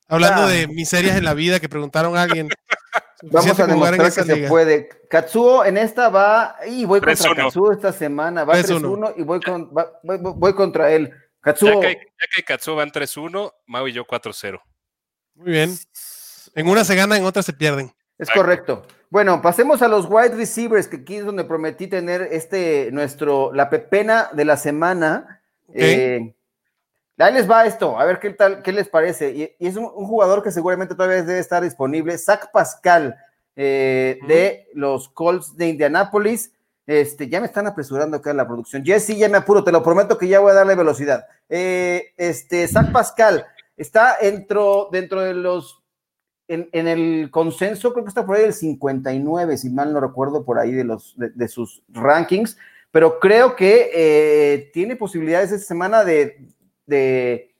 Hablando ah. de miserias en la vida que preguntaron a alguien. Vamos a demostrar que se puede. Katsuo en esta va, y voy contra Katsuo esta semana, va 3-1 y voy, con, va, voy, voy, contra él. Katsuo. Ya que, ya que Katsuo van 3-1, Mau y yo 4-0. Muy bien. En una se gana, en otra se pierden. Es correcto. Bueno, pasemos a los wide receivers, que aquí es donde prometí tener este, nuestro, la pepena de la semana. Eh, Ahí les va esto, a ver qué tal, qué les parece. Y, y es un, un, jugador que seguramente todavía debe estar disponible, Zach Pascal, eh, uh -huh. de los Colts de Indianápolis. Este, ya me están apresurando acá en la producción. Jesse, ya me apuro, te lo prometo que ya voy a darle velocidad. Eh, este, Zach Pascal está dentro, dentro de los, en, el consenso, creo que está por ahí el 59, si mal no recuerdo, por ahí de, los, de, de sus rankings, pero creo que eh, tiene posibilidades esta semana de, de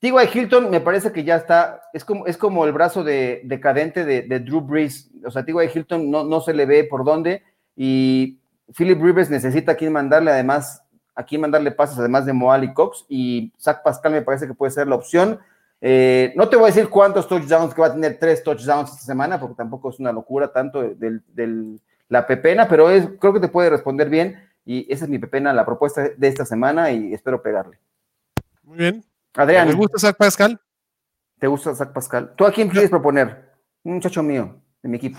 T.Y. Hilton me parece que ya está, es como, es como el brazo de, decadente de, de, Drew Brees, o sea, T.Y. Hilton no, no, se le ve por dónde y Philip Rivers necesita a quien mandarle además, a quien mandarle pases además de Moal y Cox y Zach Pascal me parece que puede ser la opción. Eh, no te voy a decir cuántos touchdowns, que va a tener tres touchdowns esta semana, porque tampoco es una locura tanto del, del la pepena, pero es, creo que te puede responder bien y esa es mi pepena, la propuesta de esta semana y espero pegarle. Muy bien. Adrián. ¿Te gusta Zach Pascal? ¿Te gusta Zach Pascal? ¿Tú a quién quieres proponer? Un muchacho mío, de mi equipo.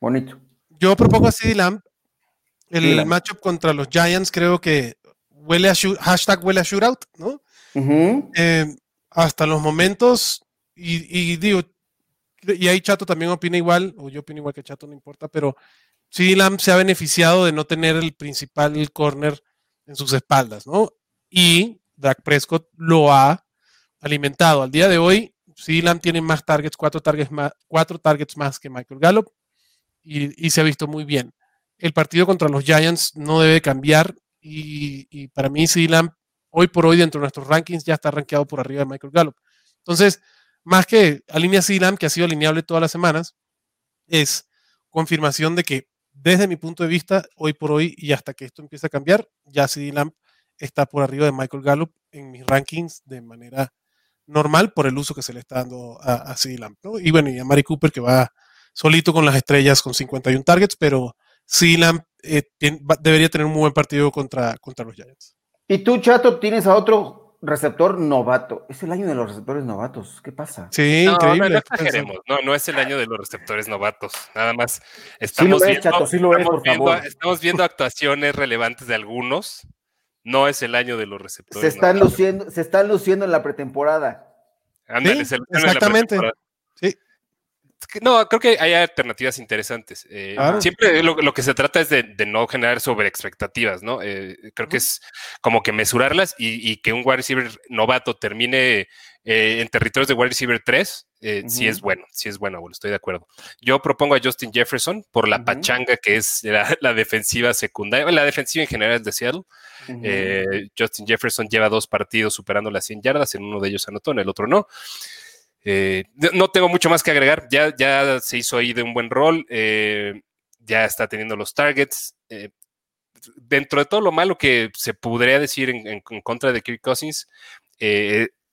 Bonito. Yo propongo a CD Lamb. El Lamb. matchup contra los Giants creo que huele a hashtag huele a shootout, ¿no? Uh -huh. eh, hasta los momentos, y, y, digo, y ahí Chato también opina igual, o yo opino igual que Chato, no importa, pero CD Lamb se ha beneficiado de no tener el principal corner en sus espaldas, ¿no? Y Dak Prescott lo ha alimentado. Al día de hoy, Lamb tiene más targets, cuatro targets más, cuatro targets más que Michael Gallup y, y, se ha visto muy bien. El partido contra los Giants no debe cambiar y, y para mí Lamb hoy por hoy dentro de nuestros rankings ya está rankeado por arriba de Michael Gallup. Entonces, más que alinea Lamb, que ha sido alineable todas las semanas, es confirmación de que desde mi punto de vista, hoy por hoy y hasta que esto empiece a cambiar, ya Lamb está por arriba de Michael Gallup en mis rankings de manera normal por el uso que se le está dando a, a Lamb, ¿no? Y bueno, y a Mari Cooper que va solito con las estrellas con 51 targets, pero Lamb eh, debería tener un muy buen partido contra, contra los Giants. Y tú, Chato, tienes a otro receptor novato. Es el año de los receptores novatos. ¿Qué pasa? Sí, no, increíble. No, no, no, es el año de los receptores novatos. Nada más estamos, viendo, actuaciones relevantes de algunos no es el año de los receptores. Se están, no. luciendo, se están luciendo en la pretemporada. Ándale, sí, exactamente. Sí. No, creo que hay alternativas interesantes. Eh, claro. Siempre lo, lo, que se trata es de, de no generar sobre expectativas, ¿no? Eh, creo que es como que mesurarlas y, y, que un wide receiver novato termine eh, en territorios de wide receiver 3, eh, uh -huh. sí es bueno, sí es bueno, estoy de acuerdo. Yo propongo a Justin Jefferson por la uh -huh. pachanga que es la, la, defensiva secundaria, la defensiva en general de Seattle. Justin Jefferson lleva dos partidos superando las 100 yardas, en uno de ellos anotó, en el otro no. Eh, no tengo mucho más que agregar, ya, ya se hizo ahí de un buen rol, eh, ya está teniendo los targets. Eh, dentro de todo lo malo que se podría decir en, en, en contra de Kirk Cousins,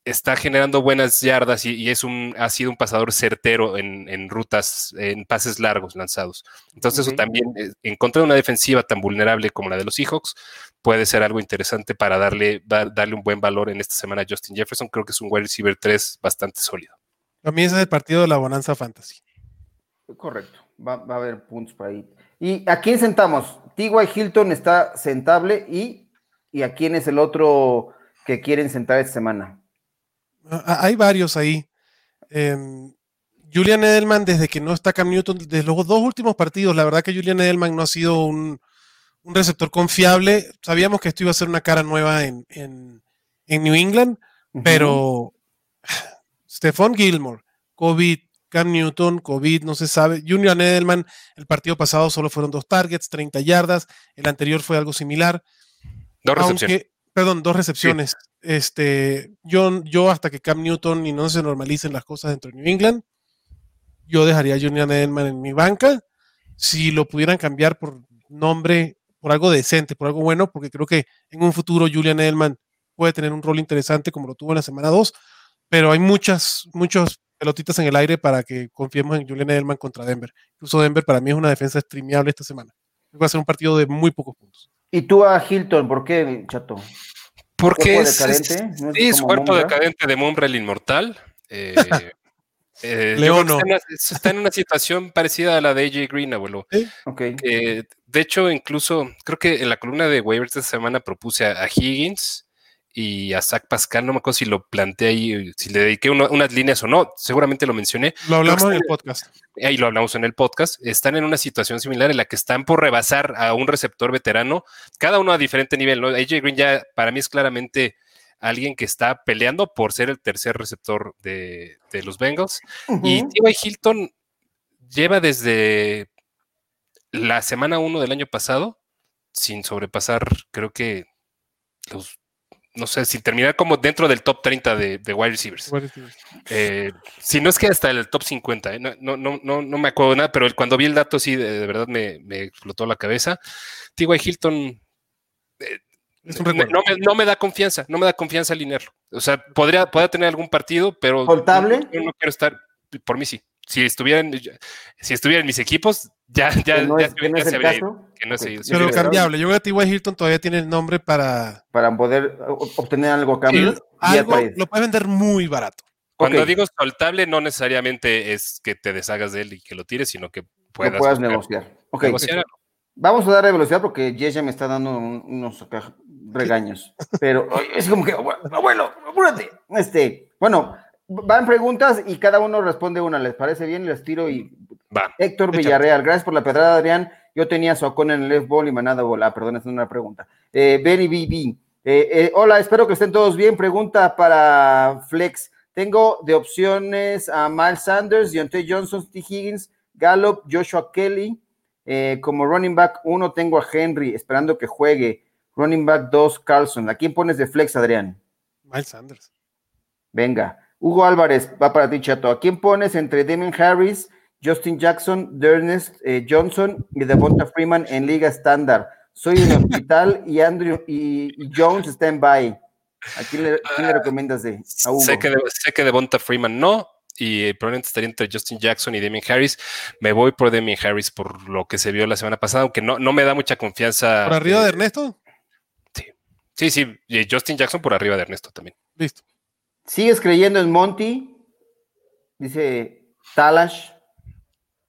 está generando buenas yardas y, y, es un, ha sido un pasador certero en, en rutas, en pases largos lanzados. Entonces, uh -huh. eso también, en contra de una defensiva tan vulnerable como la de los Seahawks, puede ser algo interesante para darle, dar, darle un buen valor en esta semana a Justin Jefferson. Creo que es un wide receiver 3 bastante sólido. A mí ese es el partido de la Bonanza Fantasy. Correcto, va, va a haber puntos por ahí. ¿Y a quién sentamos? T.Y. Hilton está sentable y, y a quién es el otro que quieren sentar esta semana? Hay varios ahí. Em, Julian Edelman, desde que no está Cam Newton, desde los dos últimos partidos, la verdad que Julian Edelman no ha sido un, receptor confiable. Sabíamos que esto iba a ser una cara nueva en, New England, pero Stephon Gilmore, COVID, Cam Newton, COVID, no se sabe. Julian Edelman, el partido pasado solo fueron dos targets, 30 yardas. El anterior fue algo similar. Dos recepciones. perdón, dos recepciones. Este, yo, yo hasta que Cam Newton y no se normalicen las cosas dentro de New England, yo dejaría a Julian Edelman en mi banca. Si lo pudieran cambiar por nombre, por algo decente, por algo bueno, porque creo que en un futuro Julian Edelman puede tener un rol interesante como lo tuvo en la semana 2, pero hay muchas, muchos pelotitas en el aire para que confiemos en Julian Edelman contra Denver. Incluso Denver para mí es una defensa streameable esta semana. Va a ser un partido de muy pocos puntos. ¿Y tú a Hilton? ¿Por qué, chato? Porque es, es, cuerpo decadente de Mumbre el Inmortal. Eh, eh, está, en una, situación parecida a la de AJ Green, abuelo. de hecho, incluso creo que en la columna de waivers de esta semana propuse a Higgins y a Zach Pascal, no me acuerdo si lo planteé ahí, si le dediqué unas líneas o no, seguramente lo mencioné. Lo hablamos en el podcast. Ahí lo hablamos en el podcast. Están en una situación similar en la que están por rebasar a un receptor veterano, cada uno a diferente nivel. ¿no? AJ Green ya para mí es claramente alguien que está peleando por ser el tercer receptor de, los Bengals. Y T.Y. Hilton lleva desde la semana 1 del año pasado, sin sobrepasar, creo que los no sé, sin terminar como dentro del top 30 de, wide receivers. Eh, si no es que hasta el top 50, ¿eh? no, no, no, no, me acuerdo nada, pero cuando vi el dato sí, de, verdad me, explotó la cabeza. T.Y. Hilton eh, no, me, da confianza, no me da confianza alinearlo. O sea, podría, podría tener algún partido, pero ¿Soltable? Yo, no quiero estar, por mí sí. Si estuvieran, si estuvieran mis equipos, ya, ya, no es, ya, el caso. Pero cambiable. Yo creo que T.Y. Hilton todavía tiene el nombre para. Para poder obtener algo a cambio. algo lo puede vender muy barato. Cuando digo soltable, no necesariamente es que te deshagas de él y que lo tires, sino que puedas, puedas negociar. Okay. Vamos a darle velocidad porque Jess me está dando unos regaños. Pero es como que, abuelo, apúrate. Este, bueno, van preguntas y cada uno responde una. ¿Les parece bien? Les tiro y. Va. Héctor Villarreal, gracias por la pedrada, Adrián. Yo tenía Socón en el left ball y Manada bola. Ah, perdón, esa es una pregunta. Eh, Benny BB. Eh, eh, hola, espero que estén todos bien. Pregunta para Flex. Tengo de opciones a Miles Sanders, Deontay Johnson, T. Higgins, Gallup, Joshua Kelly. Eh, como running back uno tengo a Henry, esperando que juegue. Running back 2, Carlson. ¿A quién pones de flex, Adrián? Miles Sanders. Venga. Hugo Álvarez, va para ti, chato. ¿A quién pones entre Damon Harris, Justin Jackson, Dernest eh, Johnson y Devonta Freeman en liga estándar. Soy un hospital y Andrew y, Jones está en bye. ¿A quién le, ah, recomiendas de Sé que, sé que Devonta Freeman no, y probablemente estaría entre Justin Jackson y Damien Harris. Me voy por Damien Harris por lo que se vio la semana pasada, aunque no, no me da mucha confianza. ¿Por arriba de Ernesto? Sí. Sí, sí. Y Justin Jackson por arriba de Ernesto también. Listo. ¿Sigues creyendo en Monty? Dice Talash.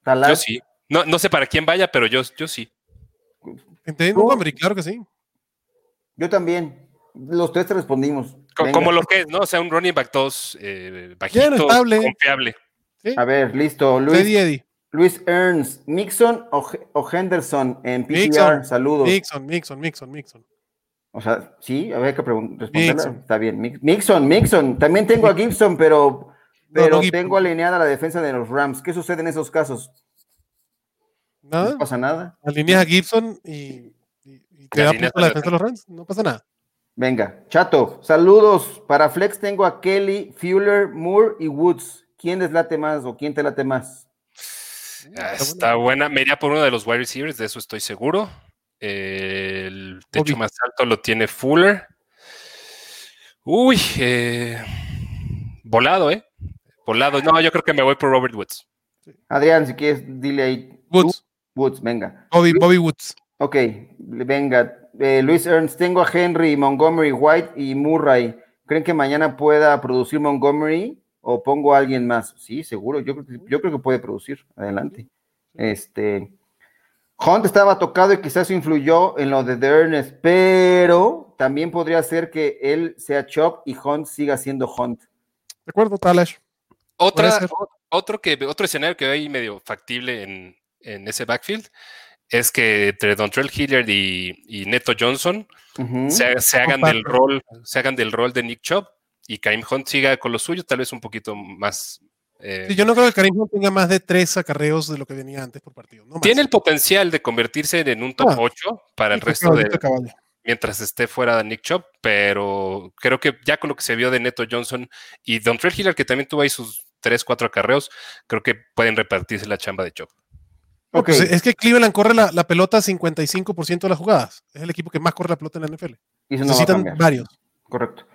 Yo sí. No, no sé para quién vaya, pero yo, yo sí. ¿En Montgomery? Claro que sí. Yo también. Los tres te respondimos. Como, lo que es, ¿no? O sea, un running back 2 eh, bajito, confiable. A ver, listo. Luis, Luis Ernst, Mixon o, Henderson en PCR. Saludos. Mixon, Mixon, Mixon, Mixon. O sea, sí, había que responderla. Está bien. Mixon, Mixon. También tengo a Gibson, pero pero tengo alineada la defensa de los Rams. ¿Qué sucede en esos casos? Nada. No pasa nada. Alineas a Gibson y, te da punto la defensa de los Rams. No pasa nada. Venga, chato, saludos. Para Flex tengo a Kelly, Fuller, Moore y Woods. ¿Quién les late más o quién te late más? Ah, está buena. Me iría por uno de los wide receivers, de eso estoy seguro. El techo más alto lo tiene Fuller. Uy, eh, volado, ¿eh? lado. No, yo creo que me voy por Robert Woods. Adrián, si quieres, dile ahí. Woods. Woods, venga. Bobby, Bobby Woods. Ok, venga. Eh, Luis Ernst, tengo a Henry, Montgomery, White y Murray. ¿Creen que mañana pueda producir Montgomery o pongo a alguien más? Sí, seguro. Yo creo que, yo creo que puede producir. Adelante. Este. Hunt estaba tocado y quizás influyó en lo de Ernest, pero también podría ser que él sea Chop y Hunt siga siendo Hunt. De acuerdo, Talash. Otra, otro, que, otro escenario que hay medio factible en, en ese backfield es que entre Dontrell Hilliard y, y Neto Johnson se, se, hagan del rol, se hagan del rol de Nick Chubb y Karim Hunt siga con lo suyo, tal vez un poquito más. Eh, sí, yo no creo que Karim Hunt tenga más de tres acarreos de lo que venía antes por partido. No tiene el potencial de convertirse en un top 8 ah, para el resto de. Mientras esté fuera de Nick Chubb, pero creo que ya con lo que se vio de Neto Johnson y Dontrell Hilliard, que también tuvo ahí sus tres, cuatro acarreos, creo que pueden repartirse la chamba de Chubb. Pues, es que Cleveland corre la, la pelota 55% de las jugadas. Es el equipo que más corre la pelota en la NFL. Y Necesitan varios. Correcto.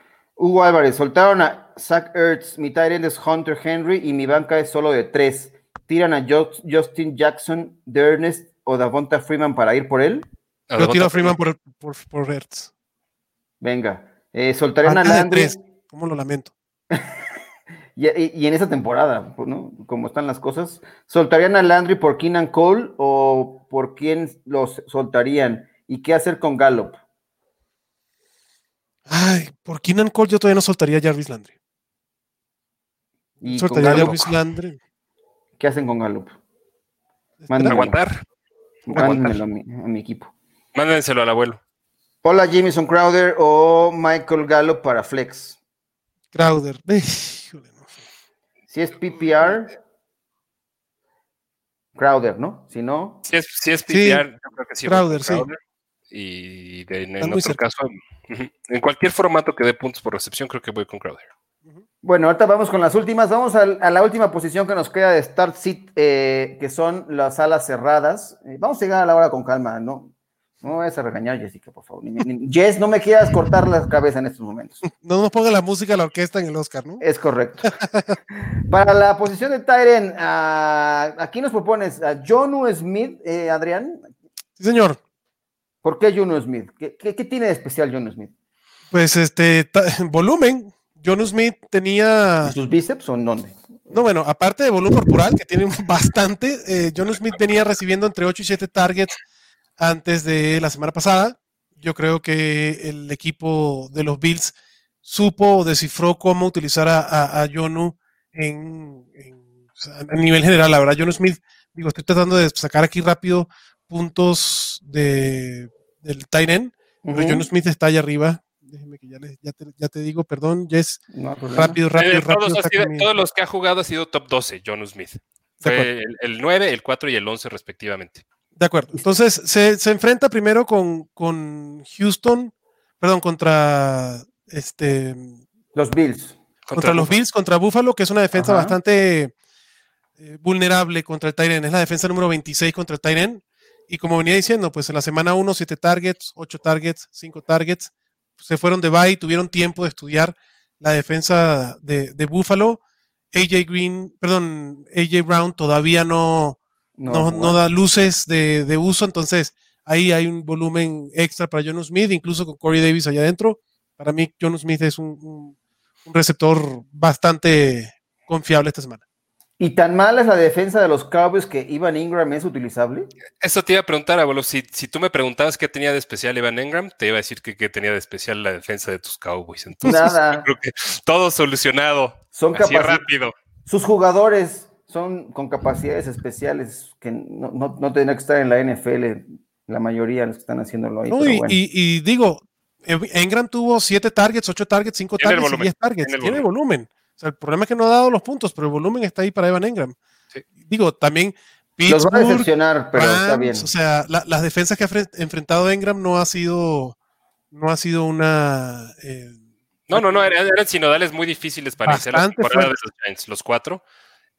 Hugo Álvarez, soltaron a Zach Ertz, mi tight es Hunter Henry y mi banca es solo de tres. ¿Tiran a Justin Jackson, Dernest o Davonta Freeman para ir por él? Yo tiro a Freeman por, por, por Ertz. Venga. Eh, soltarían a Landry. ¿Cómo lo lamento? Y, en esa temporada, ¿no? Como están las cosas, ¿soltarían a Landry por Keenan Cole o por quién los soltarían? ¿Y qué hacer con Gallup? Ay, por Keenan Cole yo todavía no soltaría a Jarvis Landry. ¿Y soltaría a Jarvis Landry. ¿Qué hacen con Gallup? Aguantar. Mándenmelo a mi, a mi equipo. Mándenselo al abuelo. Hola, Jameson Crowder o Michael Gallup para Flex. Crowder. Si es PPR, Crowder, ¿no? Si no. Si es, si es PPR, yo creo que sí. Crowder, sí. Y en, otro caso, en cualquier formato que dé puntos por recepción, creo que voy con Crowder. Bueno, ahorita vamos con las últimas. Vamos a, la última posición que nos queda de Start Seat, eh, que son las alas cerradas. Eh, vamos a llegar a la hora con calma, ¿no? No vayas a regañar, Jessica, por favor. Jess, no me quieras cortar la cabeza en estos momentos. No nos ponga la música a la orquesta en el Oscar, ¿no? Es correcto. Para la posición de Tyren, uh, aquí nos propones a Jonu Smith, eh, Adrián. Sí, señor. ¿Por qué Jonu Smith? ¿Qué, tiene de especial Jonu Smith? Pues este, volumen. Jonu Smith tenía. ¿Sus bíceps o en dónde? No, bueno, aparte de volumen corporal, que tiene bastante, eh, Jonu Smith venía recibiendo entre 8 y 7 targets antes de la semana pasada. Yo creo que el equipo de los Bills supo o descifró cómo utilizar a, a, Jonu en, a nivel general. La verdad, Jonu Smith, digo, estoy tratando de sacar aquí rápido puntos de, del Tyren, pero Jonu Smith está allá arriba. Déjeme que ya, ya, te, digo, perdón, Jess. rápido, rápido, rápido. Todos, los que ha jugado ha sido top 12, Jonu Smith. Fue el, el, 9, el 4 y el 11 respectivamente. De acuerdo. Entonces se, enfrenta primero con, con, Houston, perdón, contra este. Los Bills. Contra, los Bills, contra Buffalo, que es una defensa bastante eh, vulnerable contra el Tyren. Es la defensa número 26 contra el Tyren. Y como venía diciendo, pues en la semana 1, 7 targets, 8 targets, 5 targets. Se fueron de bye, tuvieron tiempo de estudiar la defensa de, de Buffalo. AJ Green, perdón, AJ Brown todavía no, no, no, da luces de, de, uso, entonces ahí hay un volumen extra para John Smith, incluso con Corey Davis allá adentro. Para mí, John Smith es un, un, receptor bastante confiable esta semana. ¿Y tan mala es la defensa de los Cowboys que Ivan Ingram es utilizable? Eso te iba a preguntar, abuelo. Si, si tú me preguntabas qué tenía de especial Ivan Ingram, te iba a decir que, tenía de especial la defensa de tus Cowboys. Entonces, Nada. creo que todo solucionado. Son así rápido. Sus jugadores son con capacidades especiales que no, no, no tendrán que estar en la NFL, la mayoría de los que están haciéndolo ahí. y, digo, Engram tuvo 7 targets, 8 targets, 5 targets y 10 targets. Tiene, volumen. O sea, el problema es que no ha dado los puntos, pero el volumen está ahí para Evan Engram. Digo, también Los va a decepcionar, pero está bien. O sea, las defensas que ha enfrentado Engram no ha sido, no ha sido una... Eh, no, no, no, eran, sinodales muy difíciles para iniciar la temporada de los Giants, los cuatro.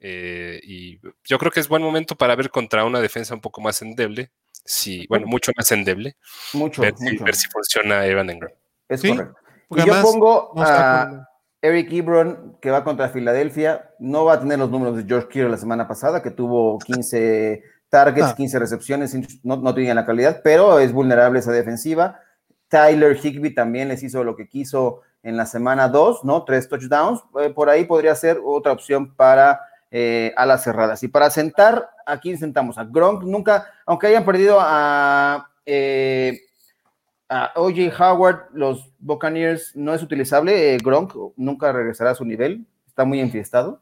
Eh, y yo creo que es buen momento para ver contra una defensa un poco más endeble. Si, bueno, mucho más endeble. Mucho, ver, mucho. Si, funciona Evan Engram. Es correcto. Y yo pongo a Eric Ebron, que va contra Filadelfia. No va a tener los números de George Kittle la semana pasada, que tuvo 15 targets, 15 ah. recepciones, no, no tenía la calidad, pero es vulnerable esa defensiva. Tyler Higby también les hizo lo que quiso en la semana 2, ¿no? Tres touchdowns. Eh, por ahí podría ser otra opción para eh, a las cerradas. Y para sentar, aquí sentamos a Gronk, nunca, aunque hayan perdido a, eh, a OJ Howard, los Buccaneers, no es utilizable, eh, Gronk nunca regresará a su nivel, está muy enfiestado.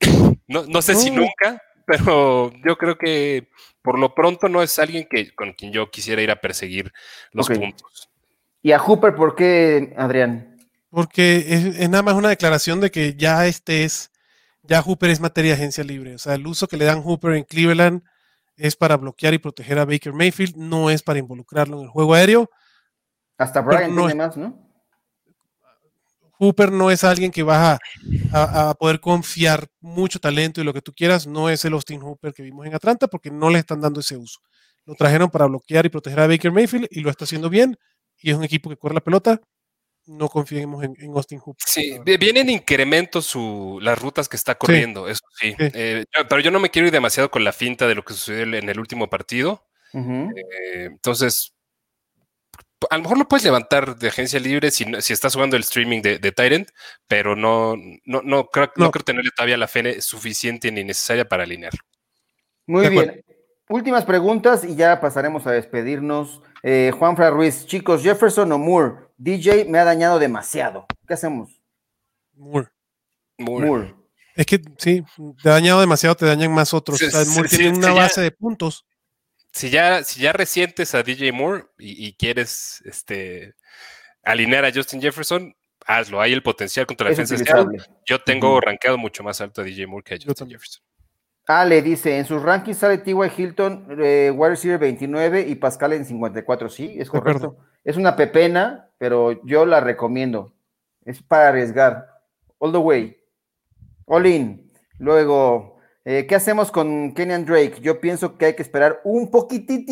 No, no sé si nunca, pero yo creo que por lo pronto no es alguien que, con quien yo quisiera ir a perseguir los puntos. ¿Y a Hooper por qué, Adrián? Porque es, nada más una declaración de que ya este es, ya Hooper es materia de agencia libre. O sea, el uso que le dan Hooper en Cleveland es para bloquear y proteger a Baker Mayfield, no es para involucrarlo en el juego aéreo. Hasta Brian no tiene más, ¿no? Hooper no es alguien que va a, poder confiar mucho talento y lo que tú quieras. No es el Austin Hooper que vimos en Atlanta porque no le están dando ese uso. Lo trajeron para bloquear y proteger a Baker Mayfield y lo está haciendo bien. Y es un equipo que corre la pelota. No confiemos en, Austin Hooper. Sí, viene en incremento su, las rutas que está corriendo, eso sí. Eh, pero yo no me quiero ir demasiado con la finta de lo que sucedió en el último partido. Eh, entonces, a lo mejor lo puedes levantar de agencia libre si, si estás jugando el streaming de, de Tyrant, pero no, no, no, creo, no. creo tenerle todavía la fe suficiente ni necesaria para alinearlo. Muy bien. Últimas preguntas y ya pasaremos a despedirnos. Eh, Juan Fra Ruiz, chicos, Jefferson o Moore, DJ me ha dañado demasiado. ¿Qué hacemos? Moore. Moore. Es que sí, te ha dañado demasiado, te dañan más otros. Moore tiene una base de puntos si ya, si ya resientes a DJ Moore y, quieres este, alinear a Justin Jefferson, hazlo. Hay el potencial contra la defensa de Yo tengo uh mucho más alto a DJ Moore que a Justin Jefferson. Ale dice, en sus rankings sale T.Y. Hilton, eh, Wide 29 y Pascal en 54. Sí, es correcto. Es una pepena, pero yo la recomiendo. Es para arriesgar. All the way. All in. Luego, eh, ¿Qué hacemos con Kenyan Drake? Yo pienso que hay que esperar un poquitito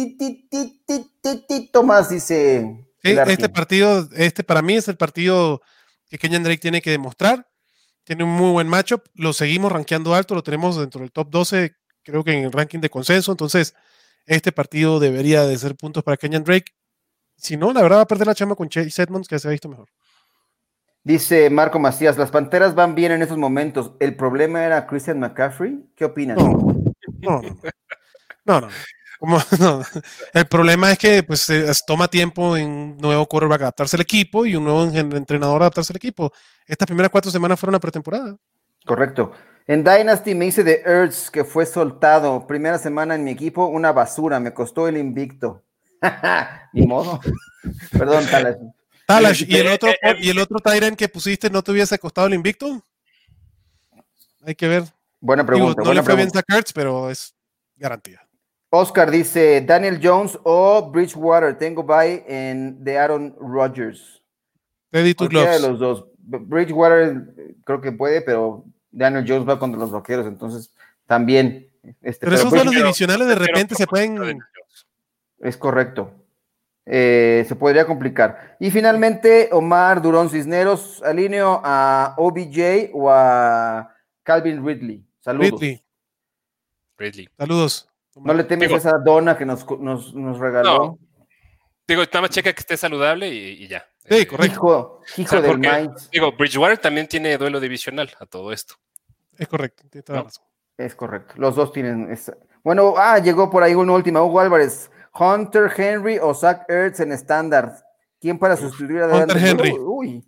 más, dice. este partido, este para mí es el partido que Kenyan Drake tiene que demostrar. Tiene un muy buen matchup. Lo seguimos rankeando alto, lo tenemos dentro del top 12, creo que en el ranking de consenso. Entonces, este partido debería de ser puntos para Kenyan Drake. Si no, la verdad va a perder la chama con Chase Edmonds, que se ha visto mejor. Dice Marco Macías, las Panteras van bien en esos momentos. ¿El problema era Christian McCaffrey? ¿Qué opinas? No, no, no. El problema es que pues toma tiempo en un nuevo quarterback adaptarse al equipo y un nuevo entrenador adaptarse al equipo. Estas primeras cuatro semanas fueron una pretemporada. Correcto. En Dynasty me hice de Earths que fue soltado. Primera semana en mi equipo, una basura. Me costó el invicto. Ni modo. Perdón, Talas. Talash, ¿y el otro, ¿y el otro Tyrant que pusiste no te hubiese costado el invicto? Hay que ver. Buena pregunta. no le fue bien a pero es garantía. Oscar dice: Daniel Jones o Bridgewater. Tengo bye en de Aaron Rodgers. To de los dos. Bridgewater creo que puede, pero Daniel Jones va contra los vaqueros, entonces también. Este, pero, esos duelos divisionales de repente se pueden. Es correcto. Eh, se podría complicar. Y finalmente, Omar Durón Cisneros, alineo a OBJ o a Calvin Ridley. Saludos. Ridley. Saludos. No le temes a esa dona que nos, nos, regaló. Digo, nada más checa que esté saludable y, ya. Sí, correcto. Hijo, del Mainz. Digo, Bridgewater también tiene duelo divisional a todo esto. Es correcto, tiene toda razón. Es correcto. Los dos tienen. Bueno, ah, llegó por ahí una última. Hugo Álvarez. Hunter Henry o Zach Ertz en estándar. ¿Quién para sustituir a Hunter Henry? Uy,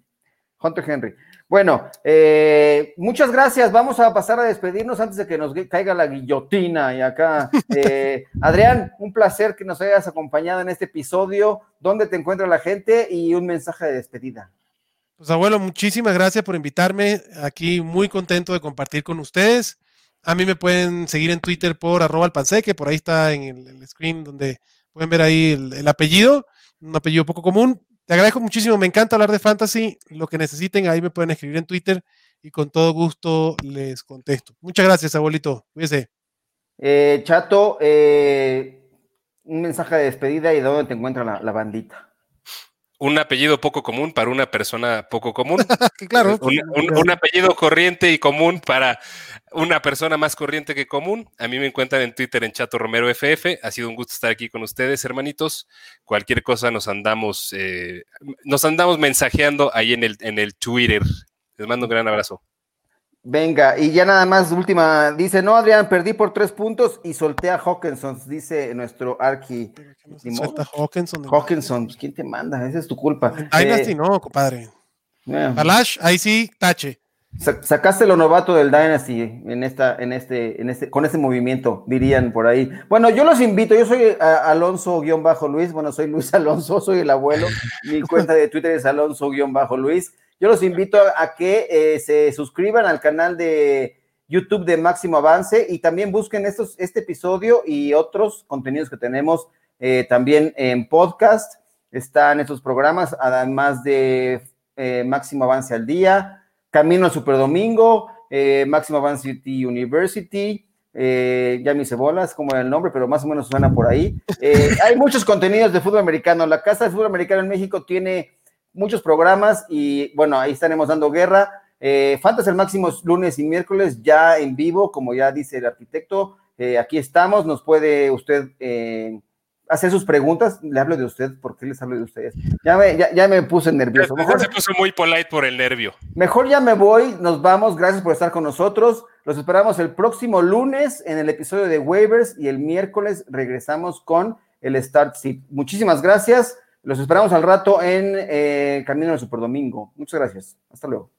Hunter Henry. Bueno, eh, muchas gracias. Vamos a pasar a despedirnos antes de que nos caiga la guillotina y acá. Eh, Adrián, un placer que nos hayas acompañado en este episodio. ¿Dónde te encuentra la gente? Y un mensaje de despedida. Pues abuelo, muchísimas gracias por invitarme. Aquí muy contento de compartir con ustedes. A mí me pueden seguir en Twitter por arroba que por ahí está en el screen donde Pueden ver ahí el, apellido, un apellido poco común. Te agradezco muchísimo, me encanta hablar de fantasy. Lo que necesiten, ahí me pueden escribir en Twitter y con todo gusto les contesto. Muchas gracias, abuelito. Cuídese. Eh, Chato, eh, un mensaje de despedida y dónde te encuentra la bandita un apellido poco común para una persona poco común. claro. Un, apellido corriente y común para una persona más corriente que común. A mí me encuentran en Twitter en Chato Romero FF. Ha sido un gusto estar aquí con ustedes, hermanitos. Cualquier cosa nos andamos, eh, nos andamos mensajeando ahí en el, en el Twitter. Les mando un gran abrazo. Venga, y ya nada más, última, dice, no, Adrián, perdí por tres puntos y solté a Hawkinson, dice nuestro Arqui. Suelta Hawkinson. Hawkinson, pues, ¿quién te manda? Esa es tu culpa. Ahí eh, no, compadre. Alash, ahí sí, tache. Sacaste lo novato del Dynasty en esta, en este, en este, con este movimiento, dirían por ahí. Bueno, yo los invito, yo soy Alonso-Luis, bueno, soy Luis Alonso, soy el abuelo, mi cuenta de Twitter es Alonso-Luis. Yo los invito a que eh, se suscriban al canal de YouTube de Máximo Avance y también busquen estos, este episodio y otros contenidos que tenemos eh, también en podcast. Están estos programas, además de eh, Máximo Avance al Día, Camino al Superdomingo, eh, Máximo Advanced City University, ya mis cebolas, como era el nombre, pero más o menos suena por ahí. Hay muchos contenidos de fútbol americano. La Casa de Fútbol Americano en México tiene muchos programas y bueno, ahí estaremos dando guerra. Eh, Fantasy el máximo lunes y miércoles ya en vivo, como ya dice el arquitecto. aquí estamos, nos puede usted hacer sus preguntas, le hablo de usted, ¿por qué les hablo de ustedes? Ya me, ya, me puse nervioso. Mejor, se puso muy polite por el nervio. Mejor ya me voy, nos vamos, gracias por estar con nosotros. Los esperamos el próximo lunes en el episodio de Waivers y el miércoles regresamos con el Start Seat. Muchísimas gracias. Los esperamos al rato en eh, Camino del Superdomingo. Muchas gracias. Hasta luego.